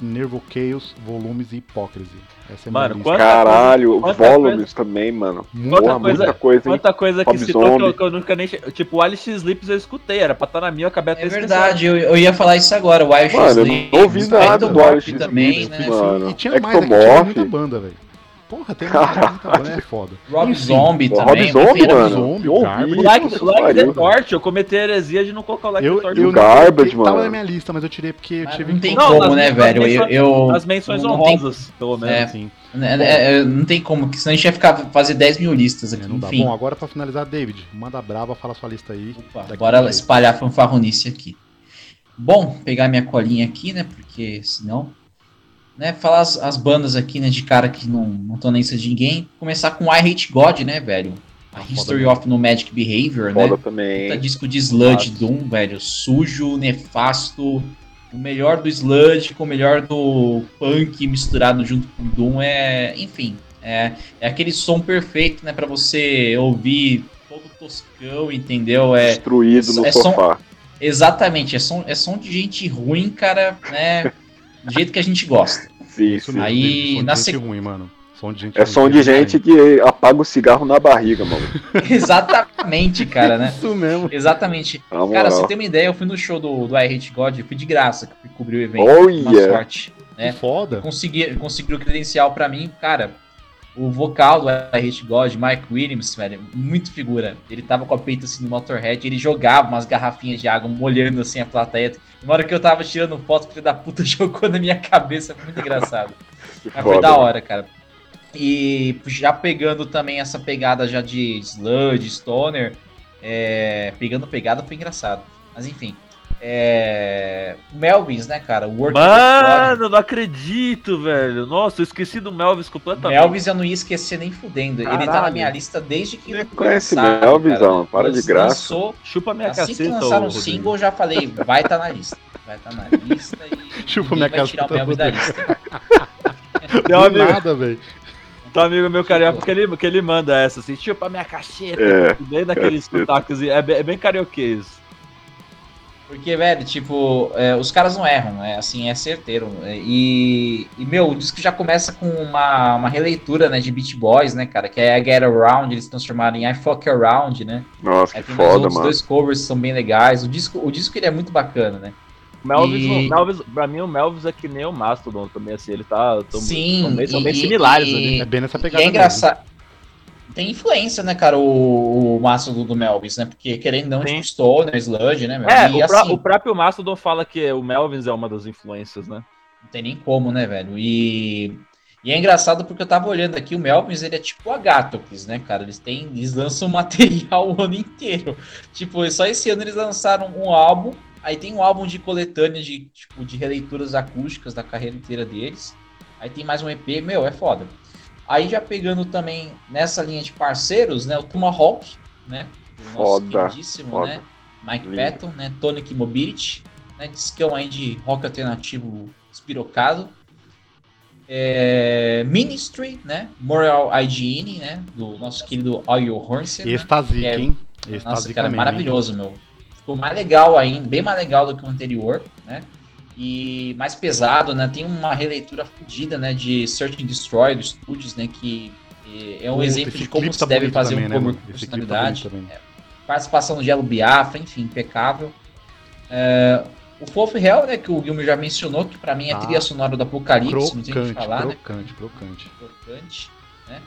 Nervo Chaos, Volumes e Hypocrisy. Essa é Mano, quanta Caralho, quanta volumes também, mano. Quanta Porra, coisa- muita coisa, hein? Quanta coisa que citou que eu, que eu nunca nem. Tipo, o Alice Sleeps eu escutei, era pra estar na minha, eu acabei até É verdade, eu, eu ia falar isso agora. O Wild Mano, eu não ouvi nada do Ectomorph Wild também, né? mano. E tinha mais aqui, tinha muita banda, velho. Porra, tem muita, muita banda, é foda. Rob Enfim, Zombie Rob também. Zombie, Feira do mano. Zombie, Garbage. ouvi, Like, like the. Torch, eu cometi a heresia de não colocar o Like Eu, the Torch. eu Garbage, coloquei, Tava mano. na minha lista, mas eu tirei porque eu tive não tem Não, como, né, velho? Eu, eu- As menções não tem- honrosas, pelo menos. É. Assim, né, é, é, não tem como, que senão a gente ia ficar fazer 10 mil listas é, aqui. não dá. Enfim, Bom, agora pra finalizar, David, manda brava, fala sua lista aí. Opa, bora espalhar fanfarronice aqui. Bom, pegar minha colinha aqui, né? Porque senão. Né, falar as, as bandas aqui, né? De cara que não, não tô na lista de ninguém. Começar com I Hate God, né, velho? A History foda of Nomadic Behavior, Foda né? também. Puta disco de sludge. Doom, velho. Sujo, nefasto. O melhor do sludge com o melhor do punk misturado junto com o Doom. É, enfim, é, é aquele som perfeito, né? Pra você ouvir todo toscão, entendeu? É, Destruído no é som- sofá. Exatamente, é som, é som de gente ruim, cara, né? Do jeito que a gente gosta. Sim, Aí, som de na gente sequ- ruim, mano. Som de gente É som de cara. gente que apaga o cigarro na barriga, mano. Exatamente, cara, né? Isso mesmo. Exatamente. Na Cara, você moral. tem uma ideia, eu fui no show do, do I Hate God, eu fui de graça, que eu fui cobrir o evento. Olha! Uma sorte. É. Que foda. Consegui, conseguiram credencial pra mim, cara. O vocal do I Hate God, Mike Williams, velho, muito figura. Ele tava com a peita assim no Motorhead, ele jogava umas garrafinhas de água, molhando assim a plateia. Na hora que eu tava tirando foto, o filho da puta jogou na minha cabeça, foi muito engraçado. Mas foi da mano. hora, cara. E já pegando também essa pegada já de sludge, stoner, é, pegando pegada foi engraçado. Mas enfim. É, Melvins, né, cara? Mano, não acredito, velho. Nossa, eu esqueci do Melvis completamente. Melvis eu não ia esquecer nem fudendo. Ele tá na Caralho. minha lista desde que foi conhece lançado, Melvis, cara. ó, para de graça. Lançou, Chupa minha assim que caceta, lançaram ô, o Rodrigo. single, eu já falei, vai estar na lista. Vai estar na lista e Chupa minha vai tirar o caceta, Melvis da lista. Um Do amigo, nada, velho. um amigo meu carioca que ele, que ele manda essa, assim, chupa minha caceta. É, bem daqueles caceta. sotaques, é bem, é bem carioquês. Porque, velho, tipo, é, os caras não erram, né? Assim, é certeiro. É, E, e, meu, o disco já começa com uma, uma releitura, né, de Beat Boys, né, cara? Que é I Get Around, eles transformaram em I Fuck Around, né? Nossa, Aí que foda, outros mano. dois covers são bem legais. O disco, o disco ele é muito bacana, né? O Melvis, E- o Melvis, pra mim, o Melvis é que nem o Mastodon também, assim, ele tá. Tão, Sim, São bem, são bem e- similares e- ali. É bem nessa E pegada. é mesmo. Tem influência, né, cara, o, o maço do, Melvis, né? Porque querendo não, tipo, Stoner, Sludge, né, meu? É, e o, pró- assim, o próprio Mastodon fala que o Melvins é uma das influências, né? não tem nem como, né, velho? E, e é engraçado porque eu tava olhando aqui, o Melvins, ele é tipo o Agatocles, né, cara? Eles têm, eles lançam material o ano inteiro. Tipo, só esse ano eles lançaram um álbum, aí tem um álbum de coletânea de, tipo, de releituras acústicas da carreira inteira deles. Aí tem mais um EP, meu, é foda. Aí já pegando também nessa linha de parceiros, né, o Tomahawk, né? O nosso Foda, queridíssimo, foda. né? Mike Lindo. Patton, né? Tonic Mobility, né? Discão aí de rock alternativo espirocado. É, Ministry, né? Moral Hygiene, né? Do nosso querido Oil Hornsey. né? Extasique, É, hein? Nossa, Extasique cara, maravilhoso, meu. Ficou mais legal ainda, bem mais legal do que o anterior, né? E mais pesado, né? Tem uma releitura fodida, né? De Search and Destroy dos Studios, né? Que eh, é um Puta, exemplo de como se tá deve fazer também, um né, cover mano? com tá personalidade. bonito também. Participação do Gelo Biafra, enfim, impecável. É, o Wolf Hell, né? Que o Guilherme já mencionou, que pra mim é Ah. trilha sonora do Apocalipse, não tem o que Crocante, falar, né? crocante, crocante. Crocante, né?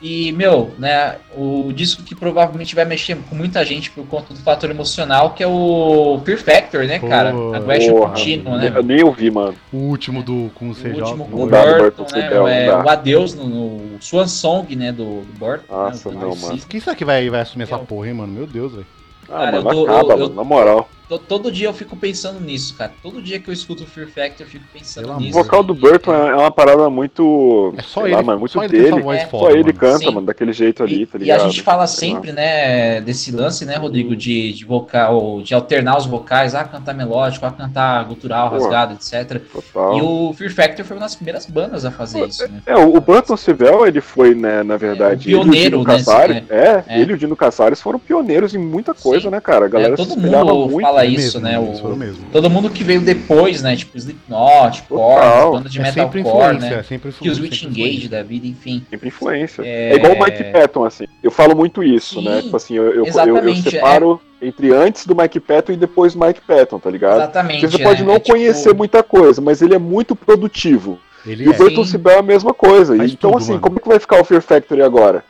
E, meu, né, o disco que provavelmente vai mexer com muita gente por conta do fator emocional, que é o Fear Factor, né, cara? Pô, Aggression Porra, Continuum, né? Eu nem ouvi, mano. O último do com o O CJ. último com Não o Burton, né? É, o Adeus no, no Swan Song, né, do, do Burton. Nossa, né, não, mano. Quem será que vai, vai assumir essa Eu- porra, hein, mano? Meu Deus, velho. Ah, Cara, mano, eu tô- acaba, eu- mano, na moral. To- Todo dia eu fico pensando nisso, cara. Todo dia que eu escuto o Fear Factor, eu fico pensando Pelo O nisso. vocal do E- Burton é é uma parada muito. É só sei ele, lá, mano, muito só ele dele. voz É, foda, Só ele mano. canta, Sim. mano, daquele jeito ali, E, tá e ligado? a gente fala sempre, né, desse lance, né, Rodrigo, de, de vocal, de alternar os vocais, ah, cantar melódico, ah, cantar gutural, Pô. rasgado, etc. Total. E o Fear Factor foi uma das primeiras bandas a fazer isso, né? É, o, o Burton Sibel, ele foi, né, na verdade, É, o pioneiro, ele e o Dino né, Casares, é, é. ele e o Dino Casares foram pioneiros em muita coisa, Sim. né, cara? A galera É, se todo espelhava mundo muito. fala É isso, mesmo, né? O, mesmo. todo mundo que veio depois, né? Tipo Slipknot, Korn, Total. banda de É sempre metalcore, influência, né? é sempre Que os influência. Witch Engage influência. da vida, enfim. Sempre influência. É... É... igual o Mike Patton, assim. Eu falo muito isso, né? Sim, Tipo assim, eu, eu, eu, eu separo entre antes do Mike Patton e depois do Mike Patton, tá ligado? Exatamente. Porque você pode né? não É tipo- conhecer muita coisa, mas ele é muito produtivo. Ele E o é. Burton Sim. Sibel é a mesma coisa. Faz então, tudo, assim, mano. como é que vai ficar o Fear Factory agora?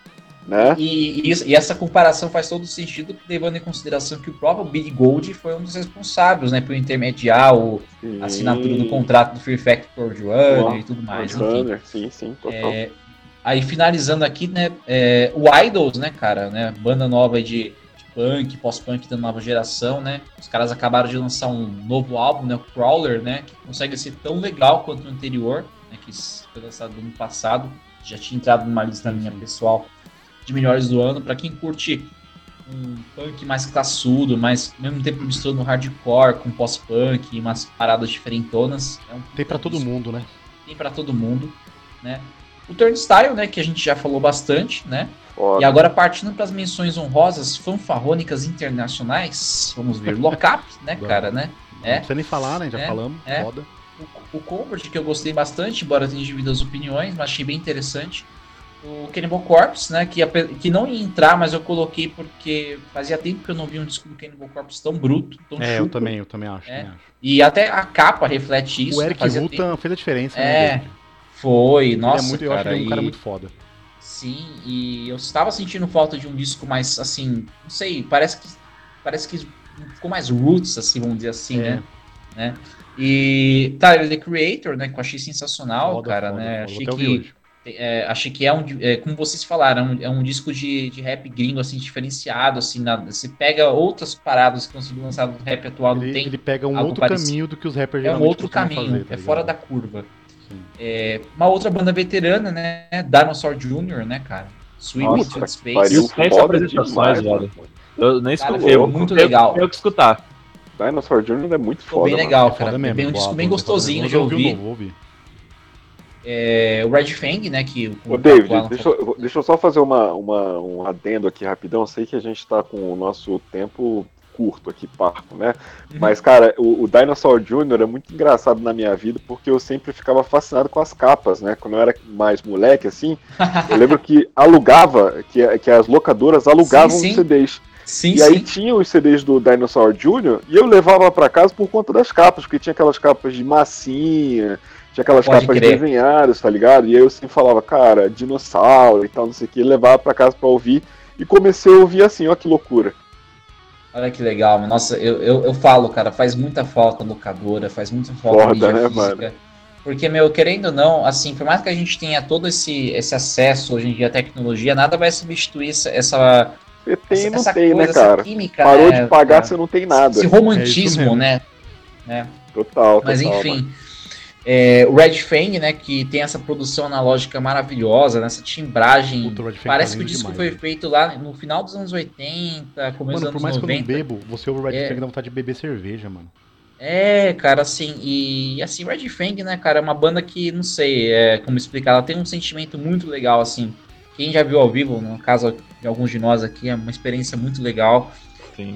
Né? E, e isso- e essa comparação faz todo sentido, levando em consideração que o próprio Billy Gold foi um dos responsáveis, né, por intermediar o, a assinatura do contrato do Fear Factor Runner e tudo mais. Sim, sim, total. É, aí finalizando aqui, né, é, o Idols, né, cara, né, banda nova de, de punk, pós-punk da nova geração, né, os caras acabaram de lançar um novo álbum, né, o Crawler, né, que consegue ser tão legal quanto o anterior, né, que foi lançado no ano passado, já tinha entrado numa lista minha pessoal de melhores do ano, para quem curte um punk mais classudo, mas ao mesmo tempo misturando hardcore com pós-punk e umas paradas diferentonas. É um Tem pra todo mundo, né? tem para todo mundo, né? O Turnstile, né, que a gente já falou bastante, né? Foda. E agora partindo para as menções honrosas fanfarrônicas internacionais, vamos ver Lockup, né, cara, né? Não É. precisa nem falar, né? Já É, falamos. é. Foda. O, o Convert, que eu gostei bastante, embora tenha dividido as opiniões, mas achei bem interessante. O Cannibal Corpse, né, que, que não ia entrar, mas eu coloquei porque fazia tempo que eu não vi um disco do Cannibal Corpse tão bruto, tão É, eu também, eu também acho. É. também acho. E até a capa reflete isso. o né, Eric Rutan fez a diferença, É, né? Foi, nossa, ele é muito, eu acho cara. ele um cara muito foda. Sim, e eu estava sentindo falta de um disco mais assim, não sei, parece que parece que ficou mais roots, assim, vamos dizer assim, É. né? né? E Tyler the Creator, né, que eu achei sensacional, Foda, cara, foda, né? foda. Achei que. É, achei que é um, é, como vocês falaram, é um, é um disco de, de rap gringo assim diferenciado, assim, na, você pega outras paradas que estão sendo lançadas no rap atual, não Ele, tem ele pega um outro parecido. caminho do que os rappers é um outro caminho, fazer, tá é fora da curva. É, uma outra banda veterana, né? Dinosaur Jr., né, cara? Sweet Nossa, Space. pariu. Sem Foda apresentações, velho. Eu nem escutei. eu, muito eu- legal. Eu que escutar. Dinosaur Jr. é muito Ficou foda. bem mano. legal, É cara. foda mesmo. bem, um disco bem foda gostosinho de ouvir ouvir. novo, vou ouvir. É, o Red Fang, né? Que o- Ô, David, Alan deixa, falou. eu- deixa eu só fazer uma, uma- um adendo aqui rapidão. Sei que a gente tá com o nosso tempo curto aqui, parco, né? Uhum. Mas, cara, o, o Dinosaur Jr. é muito engraçado na minha vida porque eu sempre ficava fascinado com as capas, né? Quando eu era mais moleque, assim, eu lembro que alugava, que, que as locadoras alugavam Sim, sim. os CDs. Sim, E aí sim. tinha os CDs do Dinosaur Jr. e eu levava pra casa por conta das capas, porque tinha aquelas capas de massinha, tinha aquelas Pode capas crer. desenhadas, tá ligado? E aí eu sempre falava, cara, dinossauro e tal, não sei o que, levava pra casa pra ouvir e comecei a ouvir assim, ó que loucura. Olha que legal, mano. Nossa, eu, eu, eu falo, cara, faz muita falta locadora, faz muita falta Foda, mídia né, física. Porque, meu, querendo ou não, assim, por mais que a gente tenha todo esse, esse acesso hoje em dia à tecnologia, nada vai substituir essa, essa, Você tem e essa, não essa tem, coisa, né, essa cara? química, Parou né, de pagar, cara? você não tem nada. Esse É romantismo, isso mesmo. né? né? Total, total. Mas mano. É, o Red Fang, né, que tem essa produção analógica maravilhosa, nessa timbragem. Puta, Fang Parece tá que o disco demais, foi feito lá no final dos anos 80, começo Mano, dos por mais anos que eu não 90. bebo, você ouve o Red É. Fang dá vontade de beber cerveja, mano. É, cara, assim, e assim, Red Fang, né, cara, é uma banda que, não sei é, como explicar, ela tem um sentimento muito legal, assim. Quem já viu ao vivo, no caso de alguns de nós aqui, é uma experiência muito legal.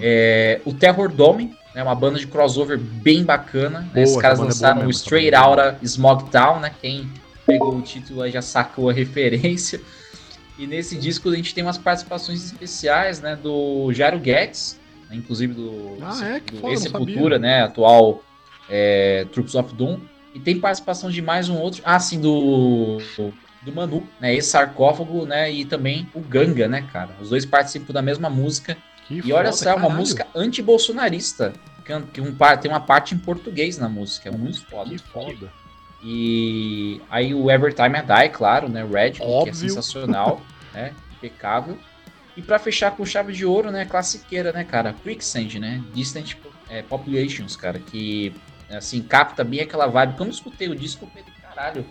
É, o Terror Dome, né, uma banda de crossover bem bacana. né, Boa, Esses caras é lançaram o mesmo, essa Straight é. Outta Smog Town, né? Quem pegou o título aí já sacou a referência. E nesse disco a gente tem umas participações especiais, né, do Jairo Guedes, né, inclusive do, Ah, é? Do Ex-Sepultura, sabia. né, atual é, Troops of Doom. E tem participação de mais um outro, ah, sim, do do Manu, né? Esse sarcófago, né? E também o Ganga, né, cara? Os dois participam da mesma música. Que e olha só, é uma caralho. música anti-bolsonarista. Que, que um, par- tem uma parte em português na música. É muito foda. Que foda. E aí o Evertime I Die, claro, né? Red, que é sensacional, né? Impecável. E pra fechar com chave de ouro, né? Classiqueira, né, cara? Quicksand, né? Distant é, Populations, cara. Que, assim, capta bem aquela vibe. Quando eu escutei o disco, eu falei, caralho,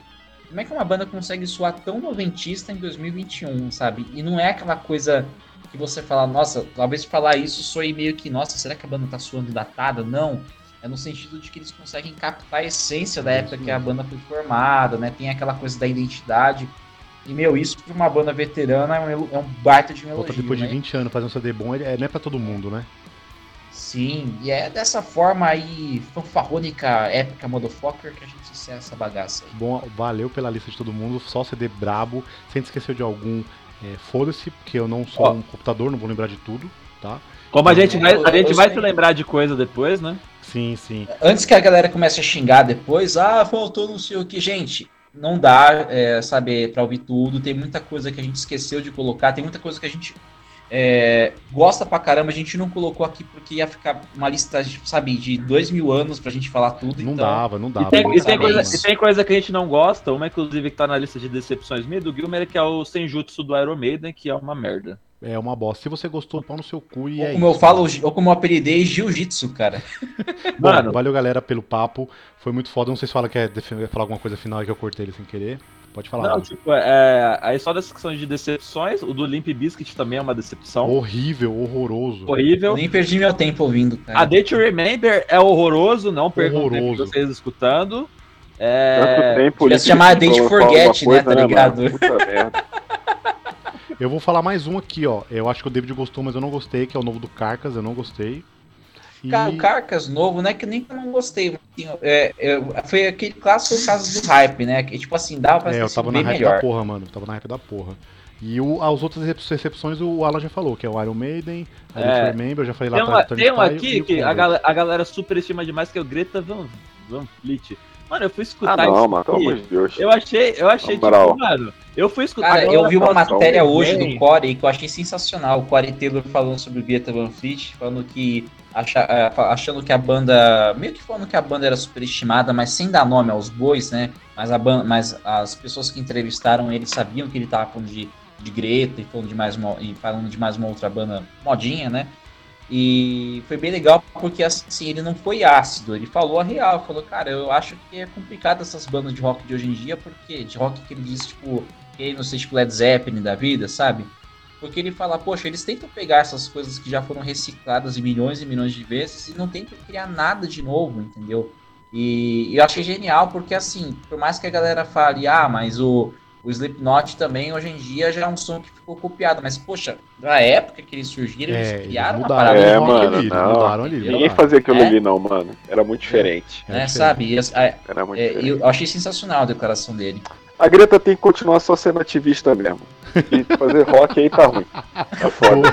como é que uma banda consegue soar tão noventista em 2021, sabe? E não é aquela coisa que você fala, nossa, talvez falar isso soe meio que, nossa, será que a banda tá soando datada? Não. É no sentido de que eles conseguem captar a essência da época que a banda foi formada, né? Tem aquela coisa da identidade. E, meu, isso pra uma banda veterana é um, é um baita de um elogio, depois de né? 20 anos fazer um CD bom, é, não é pra todo mundo, né? Sim, e é dessa forma aí, fanfarrônica, épica, motherfucker, que a gente encerra essa bagaça aí. Bom, valeu pela lista de todo mundo, só CD brabo. Se a gente esqueceu de algum, é, foda-se, porque eu não sou Ó. um computador, não vou lembrar de tudo, tá? Como a gente Eu- vai, a gente vai sei. se lembrar de coisa depois, né? Sim, sim. Antes que a galera comece a xingar depois, ah, faltou não sei o que, gente. Não dá, é, saber pra ouvir tudo. Tem muita coisa que a gente esqueceu de colocar. Tem muita coisa que a gente é, gosta pra caramba. A gente não colocou aqui porque ia ficar uma lista, sabe, de dois mil anos pra gente falar tudo. Não então, dava, não E dava. tem, e, tem coisa, e tem coisa que a gente não gosta, uma inclusive que tá na lista de decepções minha do Gilmer, que é o Senjutsu do Iron Maiden, que é uma merda. É uma bosta. Se você gostou, pau no seu cu e Ou é como eu isso. falo, ou como eu apelidei, jiu-jitsu, cara. Bom, Mano, valeu galera pelo papo. Foi muito foda. Não sei se fala quer defi- falar alguma coisa final aí que eu cortei ele sem querer. Pode falar. não, mano. tipo, é, aí só dessas questões de decepções, o do Limp Bizkit também é uma decepção. Horrível, horroroso. Eu Horrível. nem perdi meu tempo ouvindo, cara. A Day to Remember é horroroso, não percam o tempo de vocês escutando. Tanto É, tempo ali se chamar Date falou Forget, alguma né, tá ligado? mano? Puta merda. Eu vou falar mais um aqui, ó. Eu acho que o David gostou, mas eu não gostei, que é o novo do Carcas, eu não gostei. Cara, o Carcas novo, não é que nem que eu não gostei. assim, é, é, foi aquele clássico caso do hype, né? Que tipo assim, dava pra É, ser eu tava na bem hype melhor. da porra, mano. Eu tava na hype da porra. E o, as outras recep- recepções o Alan já falou, que é o Iron Maiden, a É. é. Remember, eu já falei lá tem, Turn tem um aqui que a galera, a galera superestima demais, que é o Greta Van, Van Fleet. Mano, eu fui Ah, escutar não, isso mano, pelo amor de Deus. Eu achei, eu achei, tipo, mano, eu fui escutar. Cara, eu vi uma matéria hoje do Corey que eu achei sensacional. O Corey Taylor falando sobre o Greta Van Fleet, falando que acha- é, achando que a banda, meio que falando que a banda era superestimada, mas sem dar nome aos bois, né? Mas a banda, mas as pessoas que entrevistaram ele sabiam que ele tava falando de, de Greta e falando de mais uma, e falando de mais uma outra banda modinha, né? E foi bem legal porque assim, ele não foi ácido, ele falou a real, falou, cara, eu acho que é complicado essas bandas de rock de hoje em dia, porque de rock que ele diz, tipo, que não sei, tipo Led Zeppelin da vida, sabe? Porque ele fala, poxa, eles tentam pegar essas coisas que já foram recicladas em milhões e milhões de vezes e não tentam criar nada de novo, entendeu? E eu achei genial porque, assim, por mais que a galera fale, ah, mas o, o Slipknot também, hoje em dia, já é um som que ficou copiado. Mas, poxa, na época que eles surgiram, É, eles eles criaram uma mudaram parada É, mano, ali, eles não. mudaram ali. Ninguém mudaram. fazia aquilo É? ali, não, mano. Era muito diferente. É diferente. sabe? E, a- Era muito é, diferente. eu achei sensacional a declaração dele. A Greta tem que continuar só sendo ativista mesmo. E fazer rock aí tá ruim. Tá foda.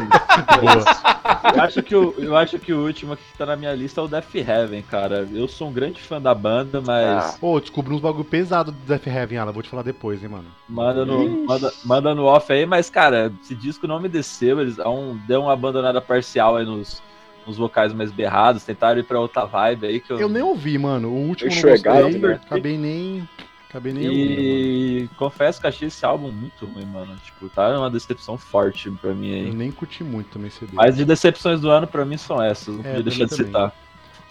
Boa. Eu acho, que o, eu acho que o último que tá na minha lista é o Death Heaven, cara. Eu sou um grande fã da banda, mas Ah. Pô, descobri uns bagulho pesado do Death Heaven, Alan. Vou te falar depois, hein, mano. manda, no, manda, manda no off aí. Mas, cara, esse disco não me desceu. Eles um, deu uma abandonada parcial aí nos, nos vocais mais berrados. Tentaram ir pra outra vibe aí que eu. Eu nem ouvi, mano. O último eu não gostei. né? Acabei nem. Acabei nem ouvindo. E confesso que achei esse álbum muito ruim, mano. Tipo, tá uma decepção forte pra mim Eu aí. nem curti muito também CD. Mas de decepções do ano, pra mim, são essas. Não É, podia deixar de citar.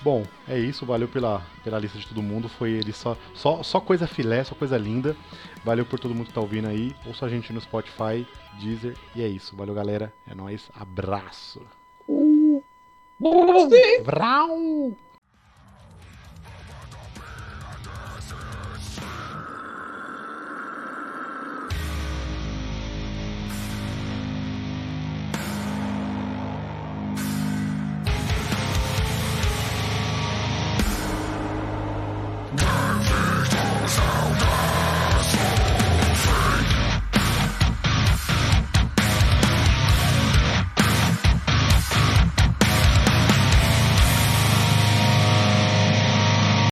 Bom, é isso. Valeu pela, pela lista de todo mundo. Foi ele só, só, só coisa filé, só coisa linda. Valeu por todo mundo que tá ouvindo aí. Ouça a gente no Spotify, Deezer. E é isso. Valeu, galera. É nóis. Abraço. Vrau!